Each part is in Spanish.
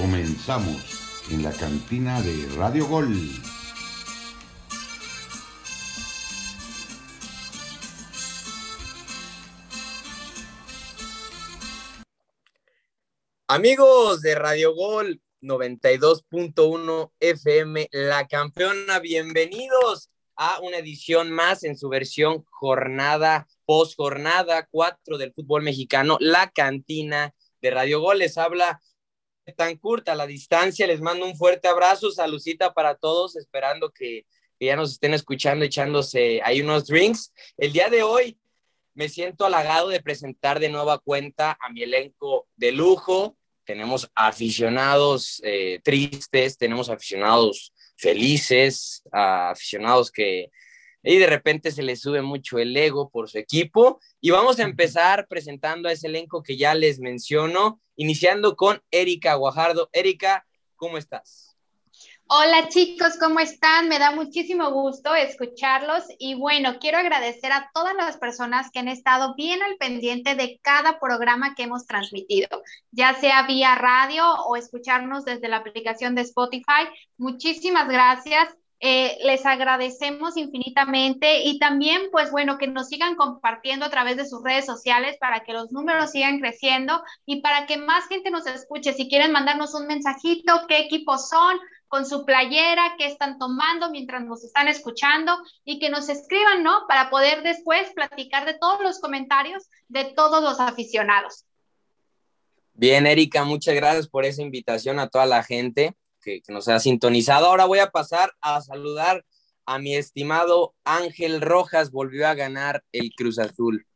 Comenzamos en la cantina de Radio Gol. Amigos de Radio Gol 92.1 FM, la campeona, bienvenidos a una edición más en su versión jornada, post jornada 4 del fútbol mexicano, la cantina de Radio Gol. Les habla tan curta la distancia, les mando un fuerte abrazo, saludcita para todos, esperando que, ya nos estén escuchando, echándose ahí unos drinks. El día de hoy me siento halagado de presentar de nueva cuenta a mi elenco de lujo, tenemos aficionados eh, tristes, tenemos aficionados felices, aficionados que y de repente se les sube mucho el ego por su equipo. Y vamos a empezar presentando a ese elenco que ya les menciono, iniciando con Erika Guajardo. Erika, ¿cómo estás? Hola chicos, ¿cómo están? Me da muchísimo gusto escucharlos y bueno, quiero agradecer a todas las personas que han estado bien al pendiente de cada programa que hemos transmitido, ya sea vía radio o escucharnos desde la aplicación de Spotify. Muchísimas gracias. Eh, les agradecemos infinitamente y también, pues bueno, que nos sigan compartiendo a través de sus redes sociales para que los números sigan creciendo y para que más gente nos escuche. Si quieren mandarnos un mensajito, qué equipos son, con su playera, qué están tomando mientras nos están escuchando y que nos escriban, ¿no? Para poder después platicar de todos los comentarios de todos los aficionados. Bien, Erika, muchas gracias por esa invitación a toda la gente que, nos ha sintonizado. Ahora voy a pasar a saludar a mi estimado Ángel Rojas, volvió a ganar el Cruz Azul.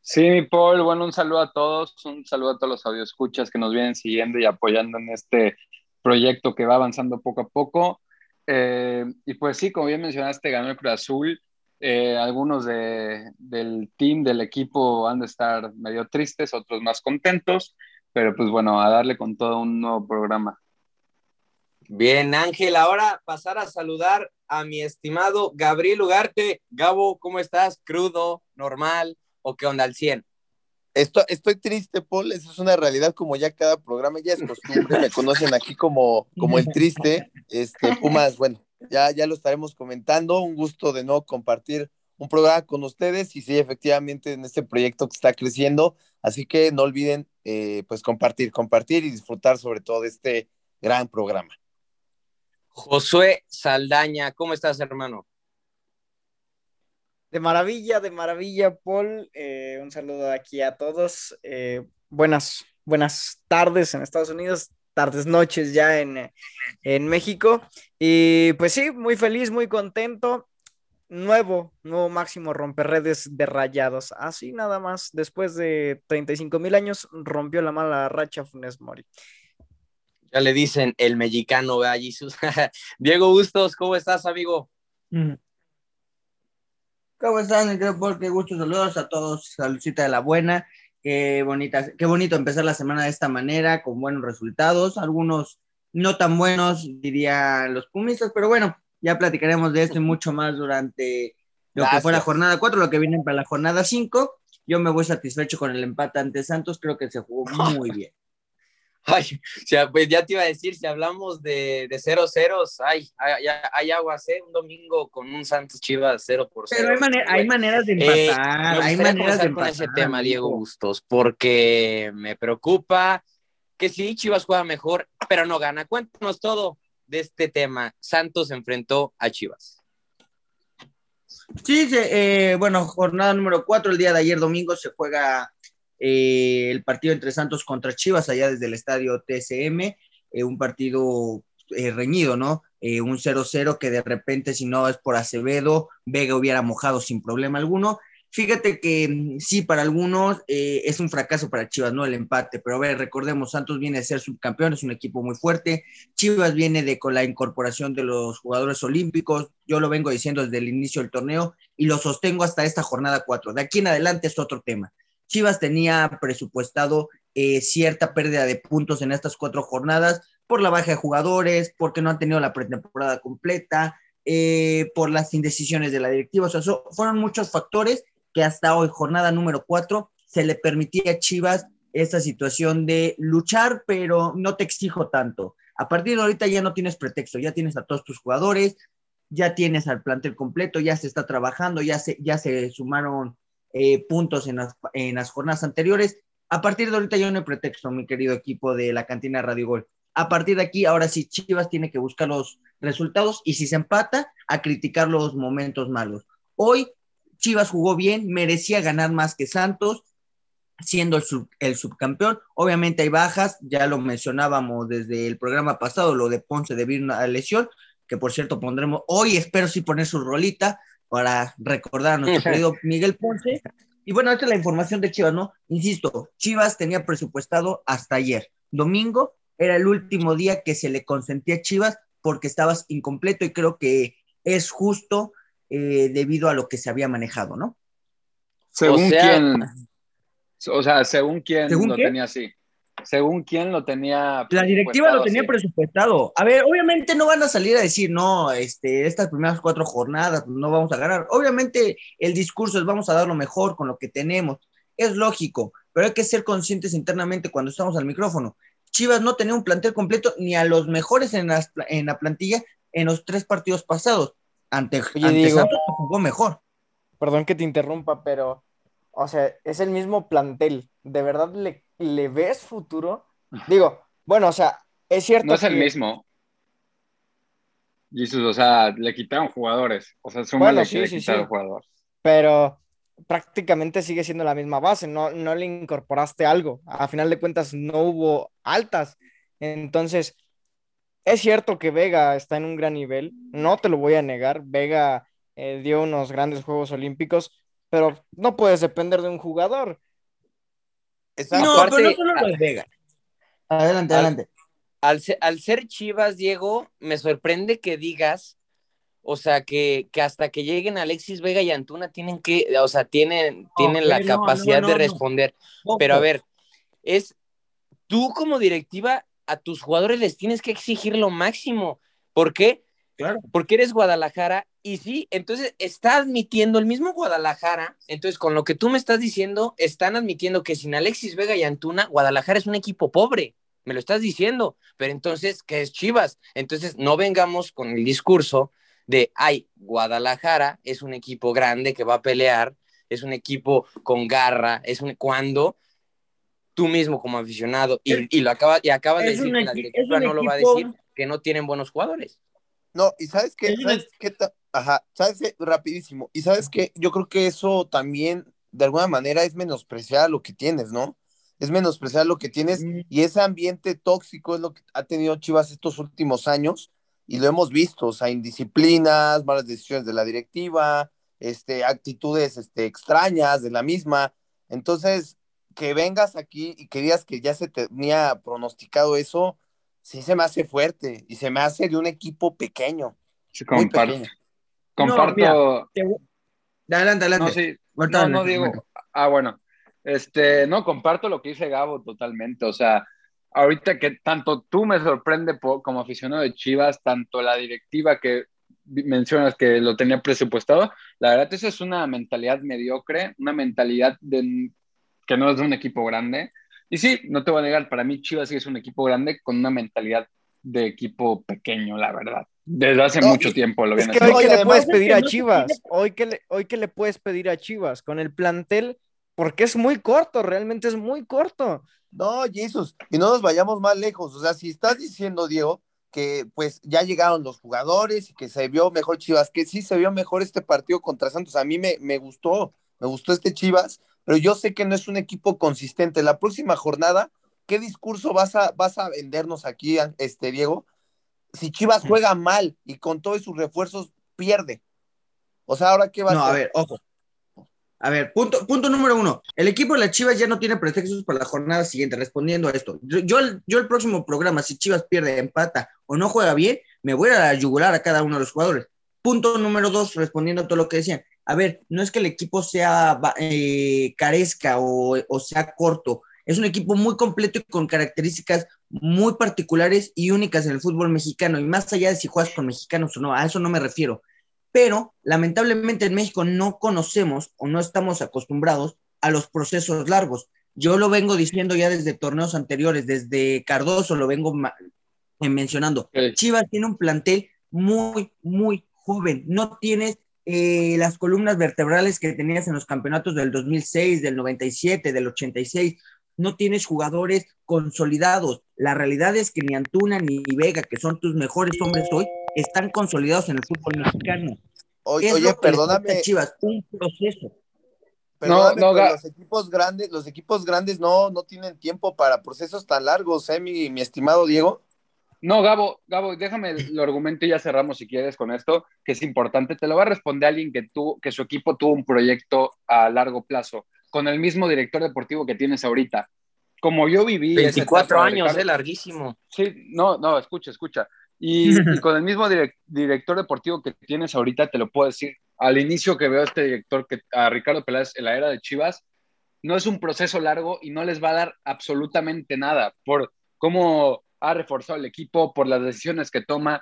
Sí, mi Paul, bueno, un saludo a todos, un saludo a todos los audioscuchas que nos vienen siguiendo y apoyando en este proyecto que va avanzando poco a poco. Eh, y pues sí, como bien mencionaste, ganó el Cruz Azul. Eh, algunos de, del team, del equipo, han de estar medio tristes, otros más contentos, pero pues bueno, a darle con todo un nuevo programa. Bien, Ángel, ahora pasar a saludar a mi estimado Gabriel Ugarte. Gabo, ¿cómo estás? ¿Crudo? ¿Normal? ¿O qué onda al 100? Estoy, estoy triste, Paul, eso es una realidad como ya cada programa, ya es costumbre, me conocen aquí como, como el triste, este, Pumas, bueno, ya, ya lo estaremos comentando, un gusto de no compartir un programa con ustedes y sí, efectivamente en este proyecto que está creciendo, así que no olviden eh, pues compartir, compartir y disfrutar sobre todo de este gran programa. Josué Saldaña, ¿cómo estás, hermano? De maravilla, de maravilla, Paul. Eh, un saludo aquí a todos. Eh, buenas, buenas tardes en Estados Unidos, tardes, noches ya en, en México. Y pues sí, muy feliz, muy contento. Nuevo, nuevo máximo romperredes de rayados. Así nada más, después de 35 mil años, rompió la mala racha Funes Mori. Ya le dicen el mexicano, vea, Jesús. Diego Bustos, ¿cómo estás, amigo? Mm. ¿Cómo están? Qué gusto saludos a todos. Saludcita de la buena. Qué bonita, qué bonito empezar la semana de esta manera, con buenos resultados. Algunos no tan buenos, dirían los pumistas, pero bueno, ya platicaremos de esto y mucho más durante lo que fue la jornada 4, lo que viene para la jornada 5. Yo me voy satisfecho con el empate ante Santos, creo que se jugó muy bien. Ay, o sea, pues ya te iba a decir, si hablamos de, de cero ceros, ay, hay, hay aguas, ¿eh? Un domingo con un Santos Chivas cero por cero. Pero hay, maneras de eh, empatar, hay maneras de empatar. con ese tema, Diego Bustos, porque me preocupa que sí, Chivas juega mejor, pero no gana. Cuéntanos todo de este tema. Santos enfrentó a Chivas. Sí, eh, bueno, jornada número cuatro, el día de ayer domingo se juega eh, el partido entre Santos contra Chivas allá desde el estadio TSM, eh, un partido eh, reñido, ¿no? un 0-0 que de repente si no es por Acevedo, Vega hubiera mojado sin problema alguno. Fíjate que mm, sí, para algunos es un fracaso para Chivas, ¿no? El empate, pero a ver, recordemos, Santos viene a ser subcampeón, es un equipo muy fuerte, Chivas viene de con la incorporación de los jugadores olímpicos, yo lo vengo diciendo desde el inicio del torneo y lo sostengo hasta esta jornada 4. De aquí en adelante es otro tema. Chivas tenía presupuestado eh, cierta pérdida de puntos en estas cuatro jornadas por la baja de jugadores, porque no han tenido la pretemporada completa, eh, por las indecisiones de la directiva. O sea, fueron muchos factores que hasta hoy, jornada número cuatro, se le permitía a Chivas esta situación de luchar, pero no te exijo tanto. A partir de ahorita ya no tienes pretexto, ya tienes a todos tus jugadores, ya tienes al plantel completo, ya se está trabajando, ya se, ya se sumaron eh, puntos en las, jornadas anteriores. A partir de ahorita ya no hay pretexto, mi querido equipo de la cantina Radio Gol. A partir de aquí, ahora sí, Chivas tiene que buscar los resultados y si se empata, a criticar los momentos malos. Hoy Chivas jugó bien, merecía ganar más que Santos, siendo el, subcampeón. Obviamente hay bajas, ya lo mencionábamos desde el programa pasado, lo de Ponce a una lesión, que por cierto pondremos hoy, espero sí poner su rolita para recordar a nuestro querido Miguel Ponce. Y bueno, esta es la información de Chivas, ¿no? Insisto, Chivas tenía presupuestado hasta ayer. Domingo era el último día que se le consentía a Chivas porque estabas incompleto y creo que es justo eh, debido a lo que se había manejado, ¿no? Según quién, o sea, según quién lo tenía así. Según quién lo tenía. La directiva lo tenía presupuestado. A ver, obviamente no van a salir a decir, no, este, estas primeras cuatro jornadas no vamos a ganar. Obviamente el discurso es vamos a dar lo mejor con lo que tenemos. Es lógico, pero hay que ser conscientes internamente cuando estamos al micrófono. Chivas no tenía un plantel completo ni a los mejores en, en la plantilla en los tres partidos pasados. Ante, Santos jugó mejor. Perdón que te interrumpa, pero, o sea, es el mismo plantel. ¿De verdad le, le ves futuro? Digo, bueno, o sea, es cierto. No es el mismo. Jesús, o sea, le quitaron jugadores. O sea, bueno, sí, que le sí, quitaron jugadores. Pero prácticamente sigue siendo la misma base, no, no le incorporaste algo. A final de cuentas, no hubo altas. Entonces, es cierto que Vega está en un gran nivel, no te lo voy a negar. Vega eh, dio unos grandes Juegos Olímpicos, pero no puedes depender de un jugador. No, pero no solo Vega. Adelante, adelante. Al ser, Chivas, Diego, me sorprende que digas, o sea, que, hasta que lleguen Alexis Vega y Antuna tienen que, o sea, tienen, tienen la capacidad de responder. Pero a ver, es tú como directiva a tus jugadores les tienes que exigir lo máximo. ¿Por qué? Claro. Porque eres Guadalajara y sí, entonces está admitiendo el mismo Guadalajara, entonces con lo que tú me estás diciendo, están admitiendo que sin Alexis Vega y Antuna, Guadalajara es un equipo pobre, me lo estás diciendo, pero entonces, ¿qué es Chivas? Entonces, no vengamos con el discurso de, ay, Guadalajara es un equipo grande que va a pelear, es un equipo con garra, es un cuando tú mismo como aficionado, y, lo acaba, y acabas de decir que la directiva no lo va a decir, que no tienen buenos jugadores. No, y sabes qué, ¿sabes qué? Ajá, sabes qué? rapidísimo, y sabes qué, yo creo que eso también, de alguna manera, es menospreciar lo que tienes, ¿no? Es menospreciar lo que tienes, y ese ambiente tóxico es lo que ha tenido Chivas estos últimos años, y lo hemos visto, o sea, indisciplinas, malas decisiones de la directiva, este, actitudes este, extrañas de la misma. Entonces, que vengas aquí y que digas que ya se tenía pronosticado eso, sí se me hace fuerte y se me hace de un equipo pequeño. Sí, comparto. Comparto. adelante, adelante. No, no, digo. Ah, bueno. Este, no, comparto lo que dice Gabo totalmente. O sea, ahorita que tanto tú me sorprende como aficionado de Chivas, tanto la directiva que mencionas que lo tenía presupuestado, la verdad, eso es una mentalidad mediocre, una mentalidad de que no es de un equipo grande. Y sí, no te voy a negar, para mí Chivas sí es un equipo grande con una mentalidad de equipo pequeño, la verdad. Desde hace mucho tiempo lo viene es que hoy que le puedes pedir a Chivas, hoy que, le, hoy que le puedes pedir a Chivas con el plantel, porque es muy corto, realmente es muy corto. No, Jesús, y no nos vayamos más lejos. O sea, si estás diciendo, Diego, que pues ya llegaron los jugadores y que se vio mejor Chivas, que sí se vio mejor este partido contra Santos. A mí me, me gustó, me gustó este Chivas, pero yo sé que no es un equipo consistente. La próxima jornada, ¿qué discurso vas a, vas a vendernos aquí, este Diego? Si Chivas juega mal y con todos sus refuerzos pierde. O sea, ¿ahora qué va no, a hacer? a ver, ojo. A ver, punto, punto número uno. El equipo de las Chivas ya no tiene pretextos para la jornada siguiente, respondiendo a esto. Yo, yo, el próximo programa, si Chivas pierde, empata o no juega bien, me voy a yugular a cada uno de los jugadores. Punto número dos, respondiendo a todo lo que decían a ver, no es que el equipo sea eh, carezca o, sea corto, es un equipo muy completo y con características muy particulares y únicas en el fútbol mexicano, y más allá de si juegas con mexicanos o no, a eso no me refiero. Pero lamentablemente en México no conocemos o no estamos acostumbrados a los procesos largos. Yo lo vengo diciendo ya desde torneos anteriores, desde Cardoso lo vengo eh, mencionando. Chivas tiene un plantel muy, muy joven. No tienes eh, las columnas vertebrales que tenías en los campeonatos del 2006, del 97, del 86. No tienes jugadores consolidados. La realidad es que ni Antuna ni Vega, que son tus mejores hombres hoy, están consolidados en el fútbol mexicano. Oye, oye perdóname. Chivas, un proceso. no, no, los equipos grandes, los equipos grandes no, no tienen tiempo para procesos tan largos, ¿eh, mi, mi estimado Diego? No, Gabo, Gabo, déjame el argumento y ya cerramos si quieres con esto, que es importante. Te lo va a responder alguien que, tú, que su equipo tuvo un proyecto a largo plazo, con el mismo director deportivo que tienes ahorita. Como yo viví... 24 años, es larguísimo. Sí, no, no, escucha, escucha. Y, con el mismo director deportivo que tienes ahorita, te lo puedo decir, al inicio que veo a este director, que, a Ricardo Peláez en la era de Chivas, no es un proceso largo y no les va a dar absolutamente nada por cómo ha reforzado el equipo, por las decisiones que toma.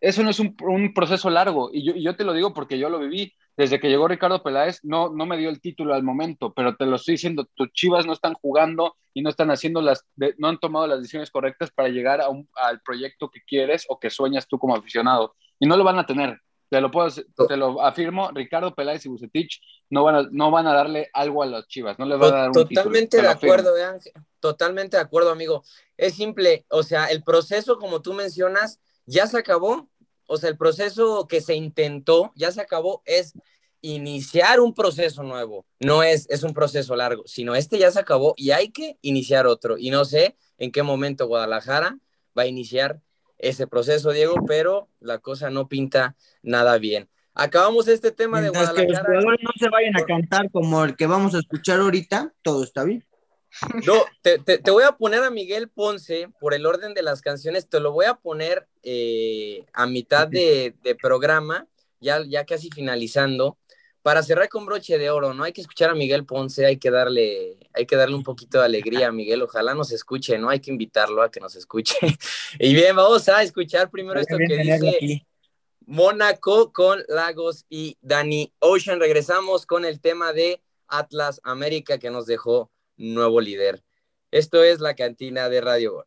Eso no es un, proceso largo y yo, te lo digo porque yo lo viví. Desde que llegó Ricardo Peláez, no, no me dio el título al momento, pero te lo estoy diciendo, tus chivas no están jugando y no están haciendo las, no han tomado las decisiones correctas para llegar a un, al proyecto que quieres o que sueñas tú como aficionado. Y no lo van a tener. Te lo, puedo, te lo afirmo, Ricardo Peláez y Bucetich no van a, no van a darle algo a las chivas, no le van a dar un Totalmente de acuerdo, eh, totalmente de acuerdo, amigo. Es simple, o sea, el proceso, como tú mencionas, ya se acabó. O sea, el proceso que se intentó ya se acabó, es iniciar un proceso nuevo. No es, es un proceso largo, sino este ya se acabó y hay que iniciar otro. Y no sé en qué momento Guadalajara va a iniciar ese proceso, Diego, pero la cosa no pinta nada bien. Acabamos este tema de Guadalajara. Que los jugadores no se vayan a cantar como el que vamos a escuchar ahorita, todo está bien. No, te, te, voy a poner a Miguel Ponce por el orden de las canciones, te lo voy a poner eh, a mitad de, de, programa, ya, ya casi finalizando, para cerrar con broche de oro, ¿no? Hay que escuchar a Miguel Ponce, hay que darle, hay que darle un poquito de alegría a Miguel, ojalá nos escuche, ¿no? Hay que invitarlo a que nos escuche. y bien, vamos a escuchar primero esto que dice Mónaco con Lagos y Dani Ocean. Regresamos con el tema de Atlas América que nos dejó nuevo líder. Esto es la cantina de Radio Gol.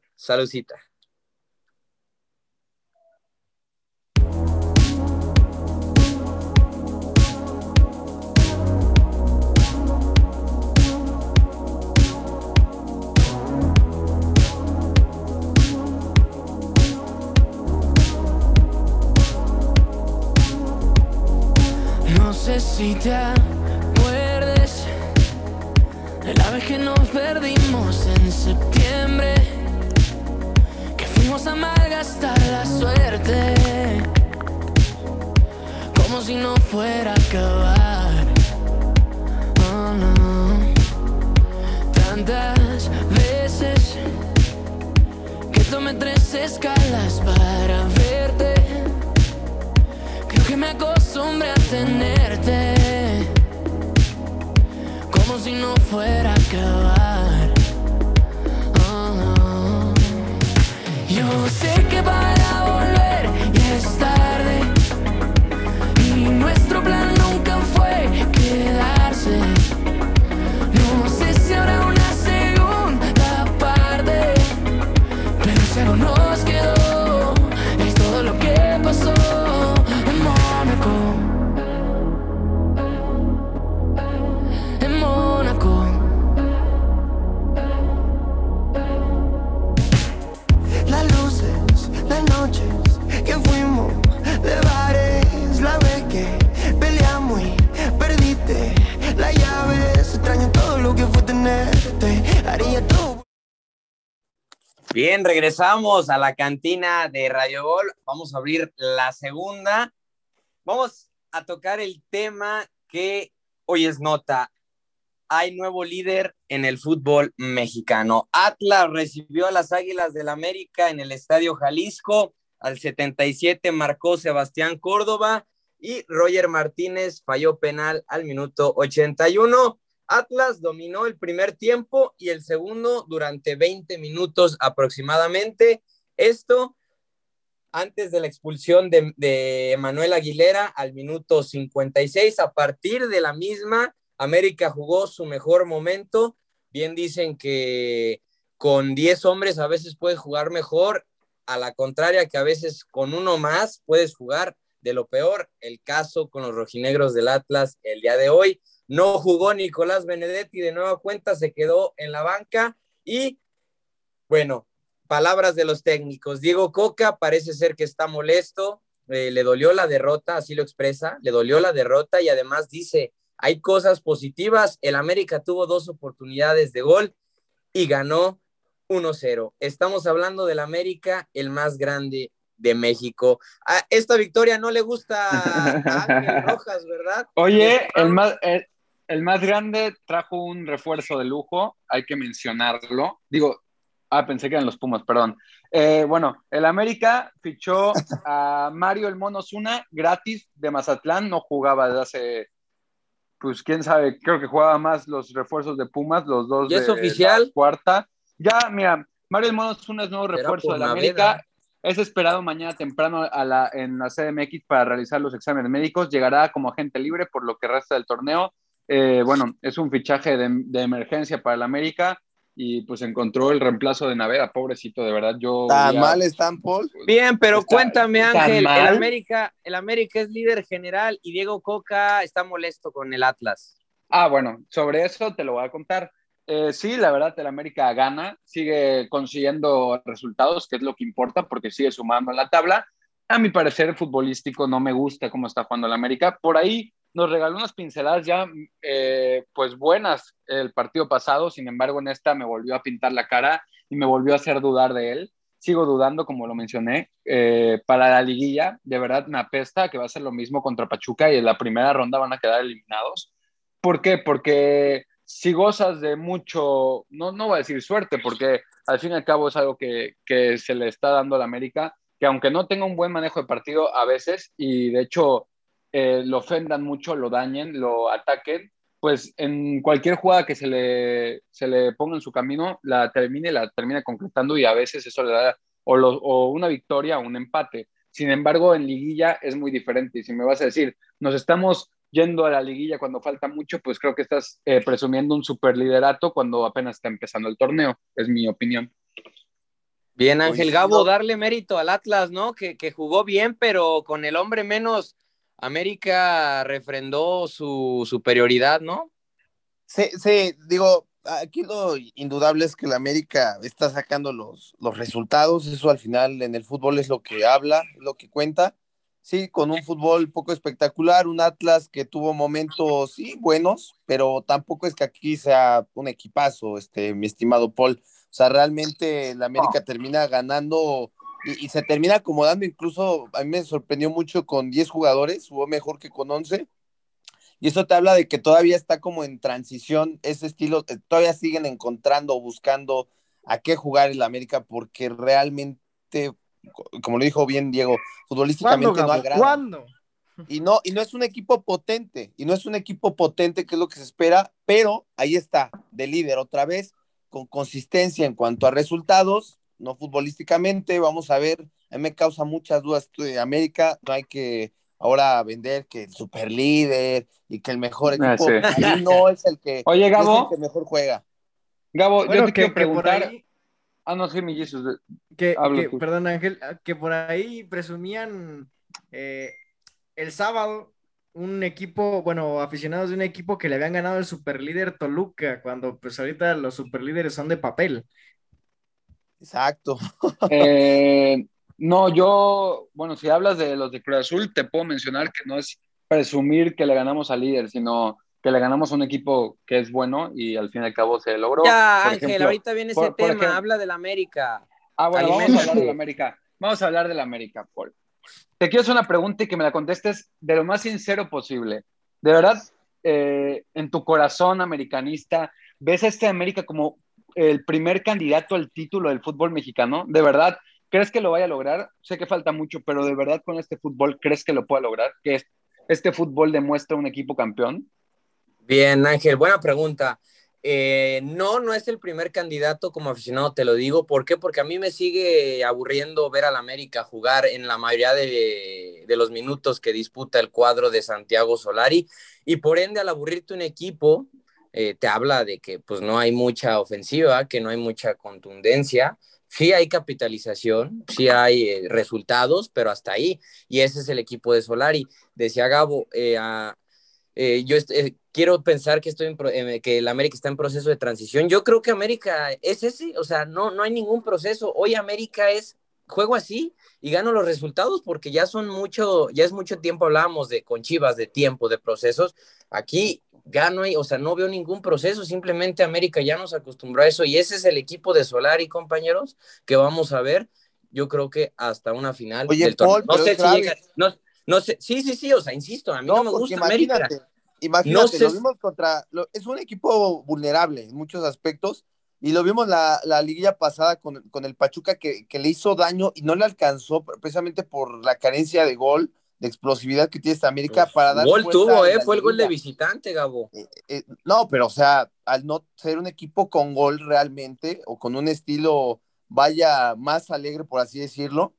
Si te acuerdes de la vez que nos perdimos en septiembre, que fuimos a malgastar la suerte, como si no fuera a acabar. Oh, no. Tantas veces que tomé tres escalas para verte que me acostumbre a tenerte como si no fuera a acabar. Oh, Yo sé que para Bien, regresamos a la cantina de Radio Gol. Vamos a abrir la segunda. Vamos a tocar el tema que hoy es nota. Hay nuevo líder en el fútbol mexicano. Atlas recibió a las Águilas del América en el Estadio Jalisco. Al 77 marcó Sebastián Córdoba y Roger Martínez falló penal al minuto 81. Atlas dominó el primer tiempo y el segundo durante 20 minutos aproximadamente. Esto antes de la expulsión de, Manuel Aguilera al minuto 56. A partir de la misma, América jugó su mejor momento bien dicen que con 10 hombres a veces puedes jugar mejor, a la contraria que a veces con uno más puedes jugar de lo peor. El caso con los rojinegros del Atlas el día de hoy. No jugó Nicolás Benedetti de nueva cuenta, se quedó en la banca y bueno, palabras de los técnicos. Diego Coca parece ser que está molesto, eh, le dolió la derrota, así lo expresa, le dolió la derrota y además dice, hay cosas positivas, el América tuvo dos oportunidades de gol y ganó 1-0. Estamos hablando del América, el más grande de México. Esta victoria no le gusta a Ángel Rojas, ¿verdad? Oye, el más, el, el más grande trajo un refuerzo de lujo, hay que mencionarlo. Digo, Ah, pensé que eran los Pumas, perdón. Eh, bueno, el América fichó a Mario El Mono Zuna gratis de Mazatlán, no jugaba desde hace, pues quién sabe, creo que jugaba más los refuerzos de Pumas, los dos ¿Y es de oficial? la cuarta. Ya, mira, Mario El Mono Zuna es nuevo refuerzo de la. América. Es esperado mañana temprano a la, en la CDMX para realizar los exámenes médicos. Llegará como agente libre por lo que resta del torneo. Eh, bueno, es un fichaje de, de emergencia para el América y pues encontró el reemplazo de Navera, pobrecito, de verdad. Yo ¿Tan ya- mal están, Paul? Bien, pero Está- cuéntame, está Ángel, el. América, el América es líder general y Diego Coca está molesto con el Atlas. Ah, bueno, sobre eso te lo voy a contar. Eh, sí, la verdad, el América gana, sigue consiguiendo resultados, que es lo que importa, porque sigue sumando en la tabla. A mi parecer, futbolístico no me gusta cómo está jugando el América. Por ahí nos regaló unas pinceladas ya, eh, pues buenas el partido pasado, sin embargo, en esta me volvió a pintar la cara y me volvió a hacer dudar de él. Sigo dudando, como lo mencioné, eh, para la liguilla, de verdad me apesta que va a ser lo mismo contra Pachuca y en la primera ronda van a quedar eliminados. ¿Por qué? Porque si gozas de mucho, no, no voy a decir suerte, porque al fin y al cabo es algo que, que se le está dando a la América, que aunque no tenga un buen manejo de partido a veces, y de hecho eh, lo ofendan mucho, lo dañen, lo ataquen, pues en cualquier jugada que se le, se le ponga en su camino, la termine, la termina concretando y a veces eso le da o, lo- o una victoria o un empate. Sin embargo, en liguilla es muy diferente. Y si me vas a decir, nos estamos yendo a la liguilla cuando falta mucho, pues creo que estás eh, presumiendo un superliderato cuando apenas está empezando el torneo, es mi opinión. Bien, Ángel. Gabo, darle mérito al Atlas, ¿no? Que, que jugó bien, pero con el hombre menos, América refrendó su superioridad, ¿no? Sí, sí, digo, aquí lo indudable es que la América está sacando los, los resultados, eso al final en el fútbol es lo que habla, lo que cuenta. Sí, con un fútbol poco espectacular, un Atlas que tuvo momentos, sí, buenos, pero tampoco es que aquí sea un equipazo, este, mi estimado Paul. O sea, realmente la América termina ganando y, y se termina acomodando, incluso a mí me sorprendió mucho con 10 jugadores, jugó mejor que con 11. Y eso te habla de que todavía está como en transición ese estilo, eh, todavía siguen encontrando o buscando a qué jugar el América porque realmente, co- como lo dijo bien Diego, ¿Cuándo, futbolísticamente no agrada. ¿Cuándo? Y no, y no es un equipo potente, y no es un equipo potente que es lo que se espera, pero ahí está, de líder otra vez, con consistencia en cuanto a resultados, no futbolísticamente, vamos a ver, a mí me causa muchas dudas esto de América, no hay que ahora vender que el super líder y que el mejor Ah, equipo, sí. ahí no es el que, Oye, no es Gabo, el que mejor juega. Gabo, Bueno, yo te que, quiero preguntar. ahí, Ah, no, sí, mi Jesus. que, perdón Ángel, que por ahí presumían eh, el sábado un equipo, bueno, aficionados de un equipo que le habían ganado el superlíder Toluca, cuando pues ahorita los superlíderes son de papel. Exacto. Eh, no, yo, bueno, si hablas de los de Cruz Azul, te puedo mencionar que no es presumir que le ganamos al líder, sino que le ganamos a un equipo que es bueno y al fin y al cabo se logró. Ya, Por Ángel, ejemplo, ahorita viene ese por- tema, ejemplo- habla del América. Ah, bueno, vamos a hablar Aliméntate. de la América. Vamos a hablar de la América, Paul. Te quiero hacer una pregunta y que me la contestes de lo más sincero posible. De verdad, eh, en tu corazón americanista, ¿ves a este América como el primer candidato al título del fútbol mexicano? ¿De verdad crees que lo vaya a lograr? Sé que falta mucho, pero ¿de verdad con este fútbol crees que lo pueda lograr? ¿Que es- este fútbol demuestra un equipo campeón? Bien, Ángel, buena pregunta. Eh, no, no es el primer candidato como aficionado, te lo digo. ¿Por qué? Porque a mí me sigue aburriendo ver al América jugar en la mayoría de, de los minutos que disputa el cuadro de Santiago Solari. Y por ende, al aburrirte un equipo, eh, te habla de que pues no hay mucha ofensiva, que no hay mucha contundencia. Sí hay capitalización, sí hay eh, resultados, pero hasta ahí. Y ese es el equipo de Solari. Decía Gabo, eh, a- yo quiero pensar que, estoy que el América está en proceso de transición. Yo creo que América es ese, o sea, no, no hay ningún proceso. Hoy América es juego así y gano los resultados porque ya son mucho, ya es mucho tiempo hablábamos de con Chivas, de tiempo, de procesos. Aquí ya no hay, o sea, no veo ningún proceso, simplemente América ya nos acostumbró a eso y ese es el equipo de Solari, compañeros, que vamos a ver, yo creo que hasta una final Oye, del torneo. Paul, No sé si llega, no, no sé, sí, sí, sí, o sea, insisto, a mí no, No, me gusta América. imagínate, imagínate, No sé lo vimos contra, lo- es un equipo vulnerable en muchos aspectos, y lo vimos la, la liguilla pasada con, con el Pachuca que, que le hizo daño y no le alcanzó precisamente por la carencia de gol, de explosividad que tiene esta América Pues, para dar gol tuvo, eh, fue el gol de visitante, Gabo. Eh, no, pero o sea, al no ser un equipo con gol realmente, o con un estilo, vaya, más alegre, por así decirlo,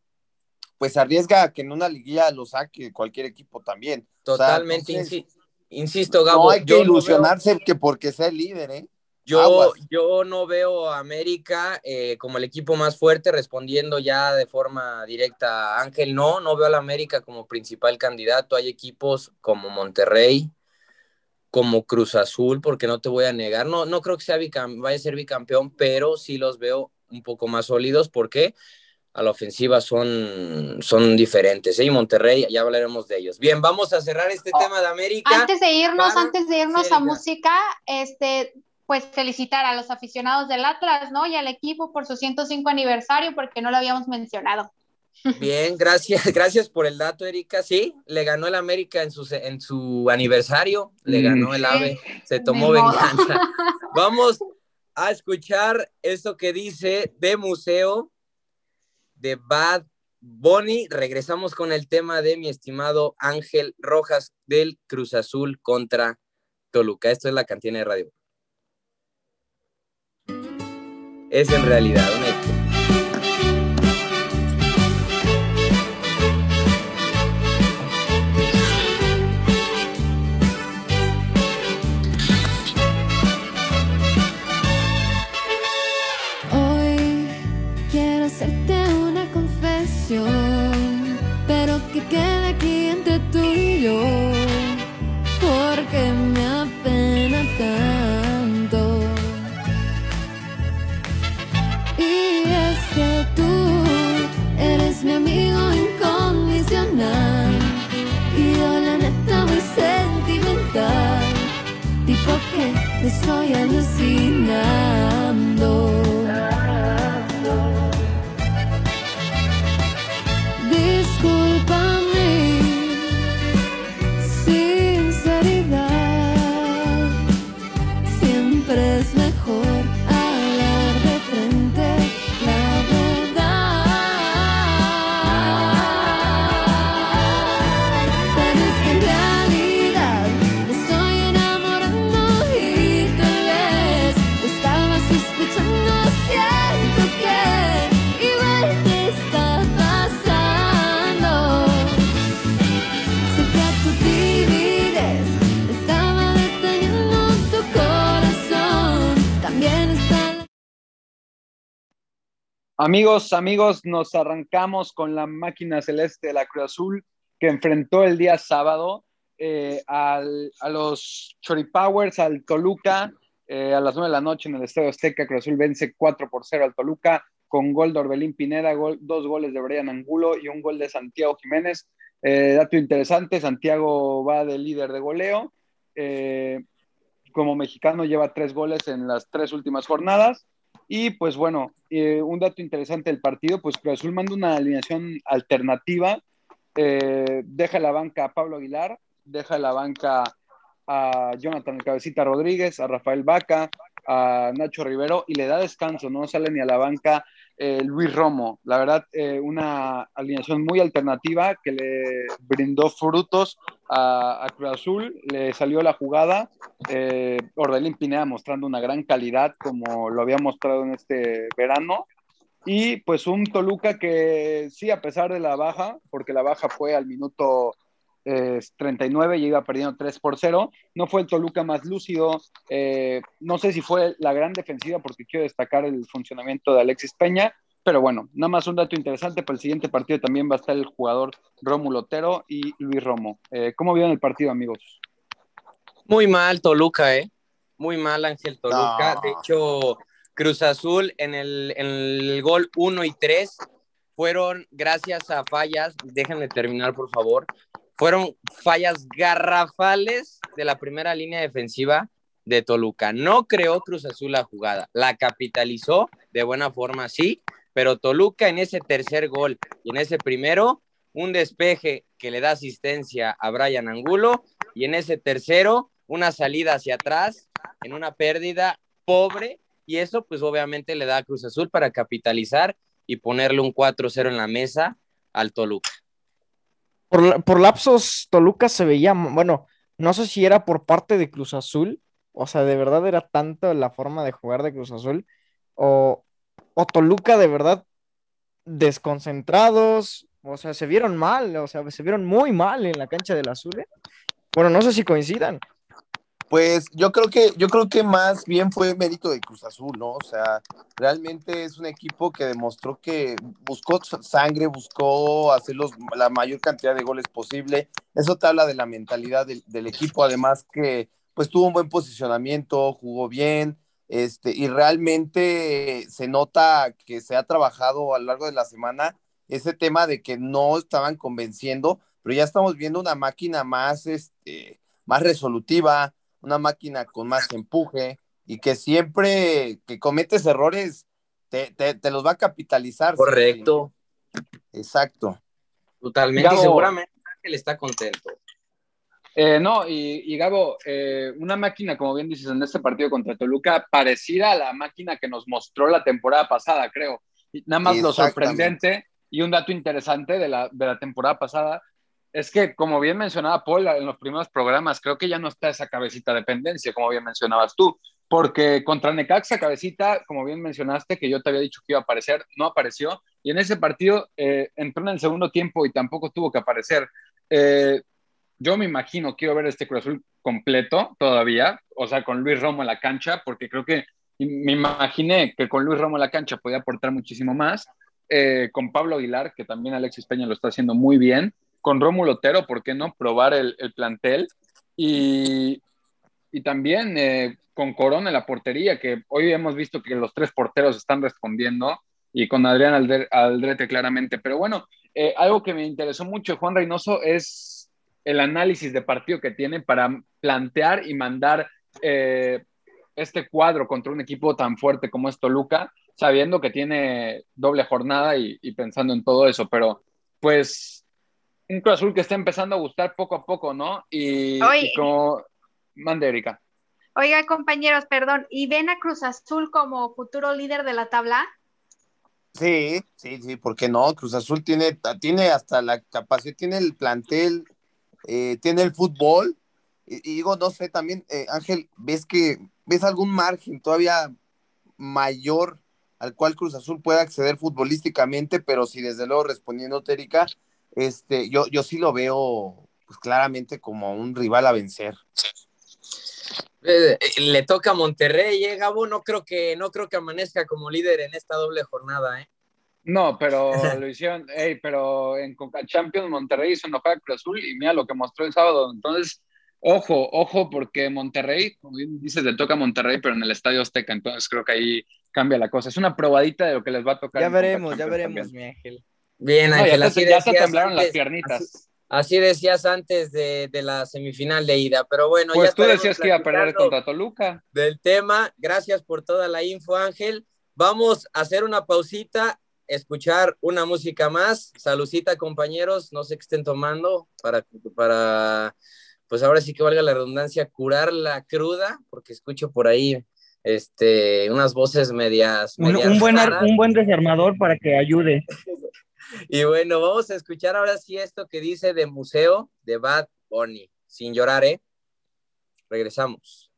pues arriesga a que en una liguilla lo saque cualquier equipo también. O sea, Totalmente, entonces, insi- insisto, Gabo. no hay que yo no veo- ilusionarse que porque sea el líder, ¿eh? Yo, Aguas. yo no veo a América eh, como el equipo más fuerte, respondiendo ya de forma directa a Ángel. No, no veo a la América como principal candidato. Hay equipos como Monterrey, como Cruz Azul, porque no te voy a negar. No, no creo que sea bicam- vaya a ser bicampeón, pero sí los veo un poco más sólidos porque a la ofensiva son, son diferentes. ¿eh? Y Monterrey, ya hablaremos de ellos. Bien, vamos a cerrar este tema de América. Antes de irnos, para- antes de irnos a música, este, pues felicitar a los aficionados del Atlas, ¿no? Y al equipo por su 105 aniversario, porque no lo habíamos mencionado. Bien, gracias, gracias por el dato, Erika. Sí, le ganó el América en su, en su aniversario, le Mm. ganó el AVE, se tomó venganza. Vamos a escuchar esto que dice de museo de Bad Bunny. Regresamos con el tema de mi estimado Ángel Rojas del Cruz Azul contra Toluca. Esto es la cantina de radio. Es en realidad un hecho. Que me estoy alucinando. Amigos, amigos, nos arrancamos con la máquina celeste de la Cruz Azul que enfrentó el día sábado eh, al- a los Choripowers, al Toluca, eh, a las 9 de la noche en el Estadio Azteca. Cruz Azul vence 4 por 0 al Toluca con gol de Orbelín Pineda, gol- dos goles de Brian Angulo y un gol de Santiago Jiménez. Eh, dato interesante, Santiago va de líder de goleo. Como mexicano lleva tres goles en las tres últimas jornadas. Y pues bueno, eh, un dato interesante del partido, pues Cruz Azul manda una alineación alternativa, eh, deja la banca a Pablo Aguilar, deja la banca a Jonathan Cabecita Rodríguez, a Rafael Vaca, a Nacho Rivero y le da descanso, no sale ni a la banca eh, Luis Romo. La verdad, eh, una alineación muy alternativa que le brindó frutos a, Cruz Azul, le salió la jugada. Eh, Orbelín Pineda mostrando una gran calidad como lo había mostrado en este verano. Y pues un Toluca que sí, a pesar de la baja, porque la baja fue al minuto eh, 39 y iba perdiendo 3 por 0. No fue el Toluca más lúcido, eh, no sé si fue la gran defensiva porque quiero destacar el funcionamiento de Alexis Peña, pero bueno, nada más un dato interesante, para el siguiente partido también va a estar el jugador Rómulo Otero y Luis Romo. Eh, ¿Cómo vieron el partido, amigos? Muy mal Toluca, ¿eh? Muy mal Ángel Toluca. No. De hecho, Cruz Azul en el, en el gol 1 y 3 fueron gracias a fallas, déjenme terminar por favor, fueron fallas garrafales de la primera línea defensiva de Toluca. No creó Cruz Azul la jugada, la capitalizó de buena forma, sí, pero Toluca en ese tercer gol y en ese primero, un despeje que le da asistencia a Brian Angulo y en ese tercero, una salida hacia atrás en una pérdida pobre y eso pues obviamente le da a Cruz Azul para capitalizar y ponerle un 4-0 en la mesa al Toluca. Por, por lapsos, Toluca se veía, bueno, no sé si era por parte de Cruz Azul, o sea, de verdad era tanto la forma de jugar de Cruz Azul, o, o Toluca de verdad desconcentrados, o sea, se vieron mal, o sea, se vieron muy mal en la cancha del Azul, ¿eh? Bueno, no sé si coincidan. Pues yo creo que, yo creo que más bien fue mérito de Cruz Azul, ¿no? O sea, realmente es un equipo que demostró que buscó sangre, buscó hacer los- la mayor cantidad de goles posible. Eso te habla de la mentalidad del, equipo, además que pues tuvo un buen posicionamiento, jugó bien, este, y realmente se nota que se ha trabajado a lo largo de la semana ese tema de que no estaban convenciendo, pero ya estamos viendo una máquina más, este, más resolutiva, una máquina con más empuje y que siempre que cometes errores te, te- te los va a capitalizar. Correcto, Exacto. totalmente. Y Gabo. seguramente Ángel está contento. Eh, no, y, y Gabo, eh, una máquina, como bien dices, en este partido contra Toluca, parecida a la máquina que nos mostró la temporada pasada, creo. Y nada más lo sorprendente y un dato interesante de la, de la temporada pasada es que, como bien mencionaba Paul en los primeros programas, creo que ya no está esa cabecita de dependencia, como bien mencionabas tú, porque contra Necaxa, cabecita, como bien mencionaste, que yo te había dicho que iba a aparecer, no apareció, y en ese partido eh, entró en el segundo tiempo y tampoco tuvo que aparecer. Eh, yo me imagino, quiero ver este Cruz Azul completo todavía, o sea, con Luis Romo en la cancha, porque creo que me imaginé que con Luis Romo en la cancha podía aportar muchísimo más, eh, con Pablo Aguilar, que también Alexis Peña lo está haciendo muy bien, con Rómulo Otero, ¿por qué no probar el, el plantel? Y, y también eh, con Corona la portería, que hoy hemos visto que los tres porteros están respondiendo, y con Adrián Aldrete claramente. Pero bueno, eh, algo que me interesó mucho, Juan Reynoso, es el análisis de partido que tiene para plantear y mandar eh, este cuadro contra un equipo tan fuerte como es Toluca, sabiendo que tiene doble jornada y pensando en todo eso. Pero pues un Cruz Azul que está empezando a gustar poco a poco, ¿no? Y, Oye. y como... Mande, Erika. Oiga, compañeros, perdón, ¿y ven a Cruz Azul como futuro líder de la tabla? Sí, sí, sí, ¿por qué no? Cruz Azul tiene, tiene hasta la capacidad, tiene el plantel, eh, tiene el fútbol. Y, y digo, no sé, también, eh, Ángel, ¿ves que ves algún margen todavía mayor al cual Cruz Azul pueda acceder futbolísticamente? Pero sí, desde luego, respondiendo, Erika, este, yo, yo sí lo veo pues, claramente como un rival a vencer. Eh, eh, le toca a Monterrey, ¿eh, Gabo? No creo que, no creo que amanezca como líder en esta doble jornada, ¿eh? No, pero lo hicieron, ey, pero en Conca Champions Monterrey hizo enojar a Cruz Azul y mira lo que mostró el sábado. Entonces, ojo, ojo, porque Monterrey, como bien dices, le toca a Monterrey, pero en el Estadio Azteca, entonces creo que ahí cambia la cosa. Es una probadita de lo que les va a tocar. Ya veremos, ya veremos, también. mi Ángel. Bien, No, Ángel, ya te, ya te decías temblaron las piernitas. Así, así decías antes de, de la semifinal de ida, pero bueno, pues ya tú decías que iba a perder contra Toluca. del tema. Gracias por toda la info, Ángel. Vamos a hacer una pausita, escuchar una música más. Salucita, compañeros. No sé qué estén tomando para, para, pues ahora sí que valga la redundancia, curar la cruda, porque escucho por ahí este, unas voces medias. Un, medias un buen, ar- un buen desarmador para que ayude. Y bueno, vamos a escuchar ahora sí esto que dice de Museo de Bad Bunny. Sin llorar, ¿eh? Regresamos.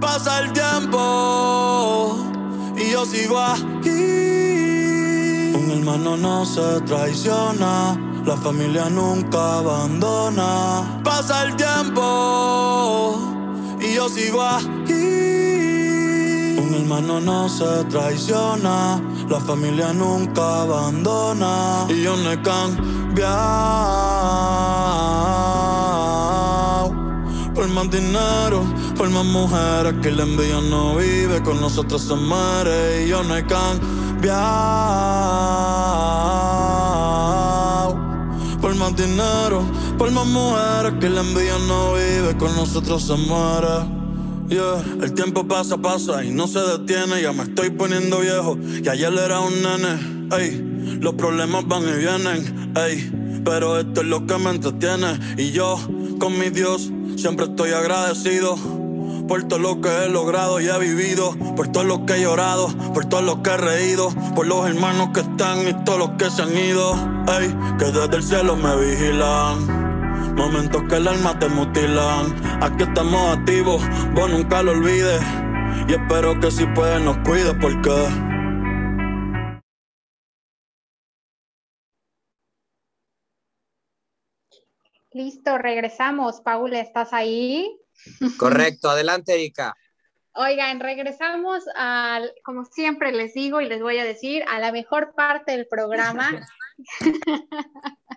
Pasa el tiempo y yo sigo aquí. Un hermano no se traiciona, la familia nunca abandona. Pasa el tiempo y yo sigo aquí. Un hermano no se traiciona, la familia nunca abandona. Y yo no he cambiado. Por más dinero, por más mujeres que la envidia no vive, con nosotros se muere y yo no he cambiado. Dinero, por más mujeres que la envidia no vive, con nosotros se muere. Yeah. El tiempo pasa, pasa y no se detiene. Ya me estoy poniendo viejo y ayer era un nene. Ey, los problemas van y vienen. Ey, pero esto es lo que me entretiene. Y yo, con mi Dios, siempre estoy agradecido. Por todo lo que he logrado y he vivido, por todo lo que he llorado, por todo lo que he reído, por los hermanos que están y todos los que se han ido. Ey, que desde el cielo me vigilan. Momentos que el alma te mutilan. Aquí estamos activos, vos nunca lo olvides. Y espero que si puedes nos cuides porque. Listo, regresamos. Paul, ¿estás ahí? Correcto, adelante, Erika. Oigan, regresamos al, como siempre les digo y les voy a decir, a la mejor parte del programa.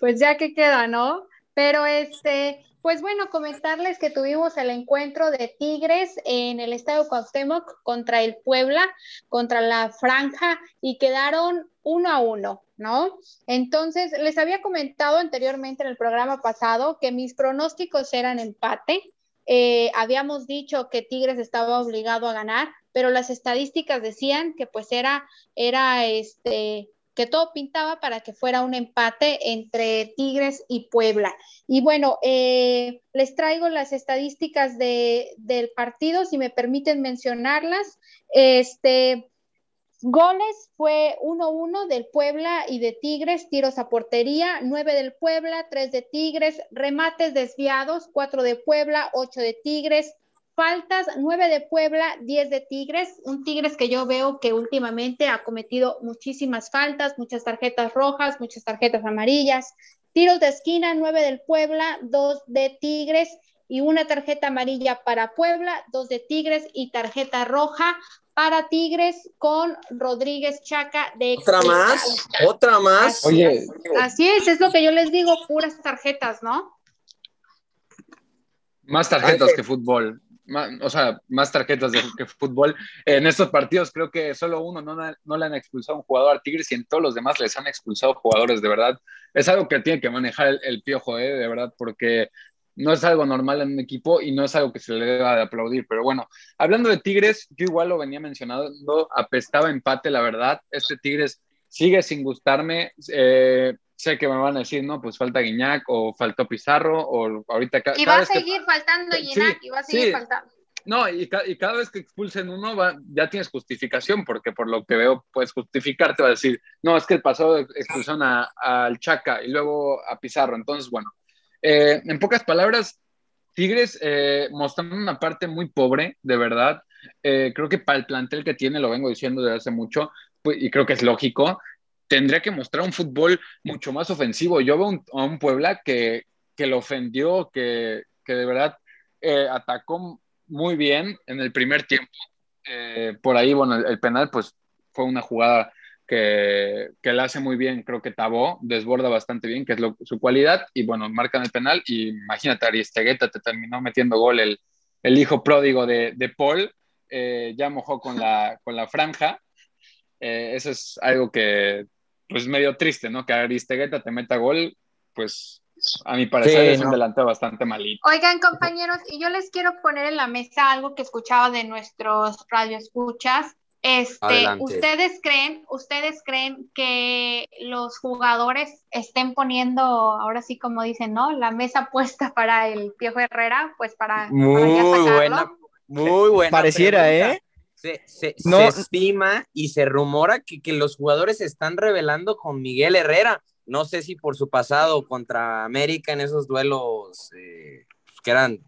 pues ya que queda, ¿no? Pero este, pues bueno, comentarles que tuvimos el encuentro de Tigres en el Estadio Cuauhtémoc contra el Puebla, contra la Franja y quedaron uno a uno, ¿no? Entonces, les había comentado anteriormente en el programa pasado que mis pronósticos eran empate. Eh, habíamos dicho que Tigres estaba obligado a ganar, pero las estadísticas decían que pues era, era este, que todo pintaba para que fuera un empate entre Tigres y Puebla. Y bueno, eh, les traigo las estadísticas de, del partido, si me permiten mencionarlas. Este, goles fue 1-1 del Puebla y de Tigres, tiros a portería, 9 del Puebla, 3 de Tigres, remates desviados, 4 de Puebla, 8 de Tigres, faltas, 9 de Puebla, 10 de Tigres, un Tigres que yo veo que últimamente ha cometido muchísimas faltas, muchas tarjetas rojas, muchas tarjetas amarillas, tiros de esquina, 9 del Puebla, 2 de Tigres y una tarjeta amarilla para Puebla, 2 de Tigres y tarjeta roja para Tigres con Rodríguez Chaca de Otra más, otra más. Así, Oye. así es, es lo que yo les digo, puras tarjetas, ¿no? Más tarjetas que fútbol. O sea, más tarjetas de- que fútbol. En estos partidos creo que solo uno no, no le han expulsado a un jugador a Tigres y en todos los demás les han expulsado jugadores, de verdad. Es algo que tiene que manejar el, el piojo, ¿eh? de verdad, porque no es algo normal en un equipo y no es algo que se le deba de aplaudir. Pero bueno, hablando de Tigres, yo igual lo venía mencionando, apestaba empate, la verdad. Este Tigres sigue sin gustarme. Eh, sé que me van a decir, no, pues falta Guiñac o faltó Pizarro o ahorita Y va a que- seguir faltando Sí, Ginac, y va a seguir sí. faltando. no, y, ca- y cada vez que expulsen uno, va- ya tienes justificación, porque por lo que veo, puedes justificarte, va a decir, no, es que el pasado expulsaron a- al Chaca y luego a Pizarro. Entonces, bueno, eh, en pocas palabras, Tigres eh, mostrando una parte muy pobre, de verdad. Eh, creo que para el plantel que tiene, lo vengo diciendo desde hace mucho, pues, y creo que es lógico, tendría que mostrar un fútbol mucho más ofensivo. Yo veo a un Puebla que, que lo ofendió, que, que de verdad eh, atacó muy bien en el primer tiempo. Por ahí, bueno, el, el penal, pues fue una jugada que, que la hace muy bien, creo que Tabó, desborda bastante bien, que es lo- su cualidad, y bueno, marcan el penal, y imagínate, Aristegueta te terminó metiendo gol el, el hijo pródigo de, de Paul, eh, ya mojó con la, con la franja, Eh, eso es algo que, pues medio triste, ¿no? Que Aristegueta te meta gol, pues a mi parecer Sí, es un delantero bastante malito. Oigan, compañeros, y yo les quiero poner en la mesa algo que escuchaba de nuestros radioescuchas. Este, Adelante. ¿ustedes creen, ustedes creen que los jugadores estén poniendo, ahora sí como dicen, ¿no? La mesa puesta para el Piojo Herrera, pues para, para ya Muy sacarlo? buena, muy buena. Pareciera, pregunta. ¿eh? Se, se- No. se estima y se rumora que, que los jugadores se están revelando con Miguel Herrera. No sé si por su pasado contra América en esos duelos eh, que eran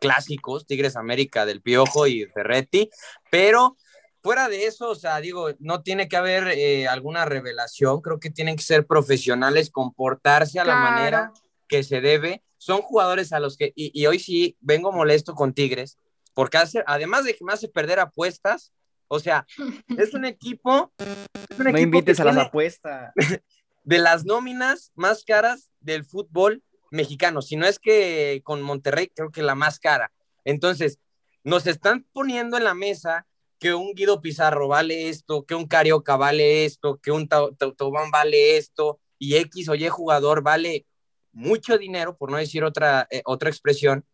clásicos, Tigres América del Piojo y Ferretti, pero fuera de eso, o sea, digo, no tiene que haber eh, alguna revelación, creo que tienen que ser profesionales, comportarse a la Claro. manera que se debe. Son jugadores a los que, y, y hoy sí vengo molesto con Tigres, porque hace, además de que me hace perder apuestas, o sea, es un equipo, es un No equipo que invites a las apuestas. de las nóminas más caras del fútbol mexicano, si no es que con Monterrey creo que la más cara. Entonces, nos están poniendo en la mesa que un Guido Pizarro vale esto, que un Carioca vale esto, que un Tau- Tau- Taubán vale esto, y X o Y jugador vale mucho dinero, por no decir otra, eh, otra expresión.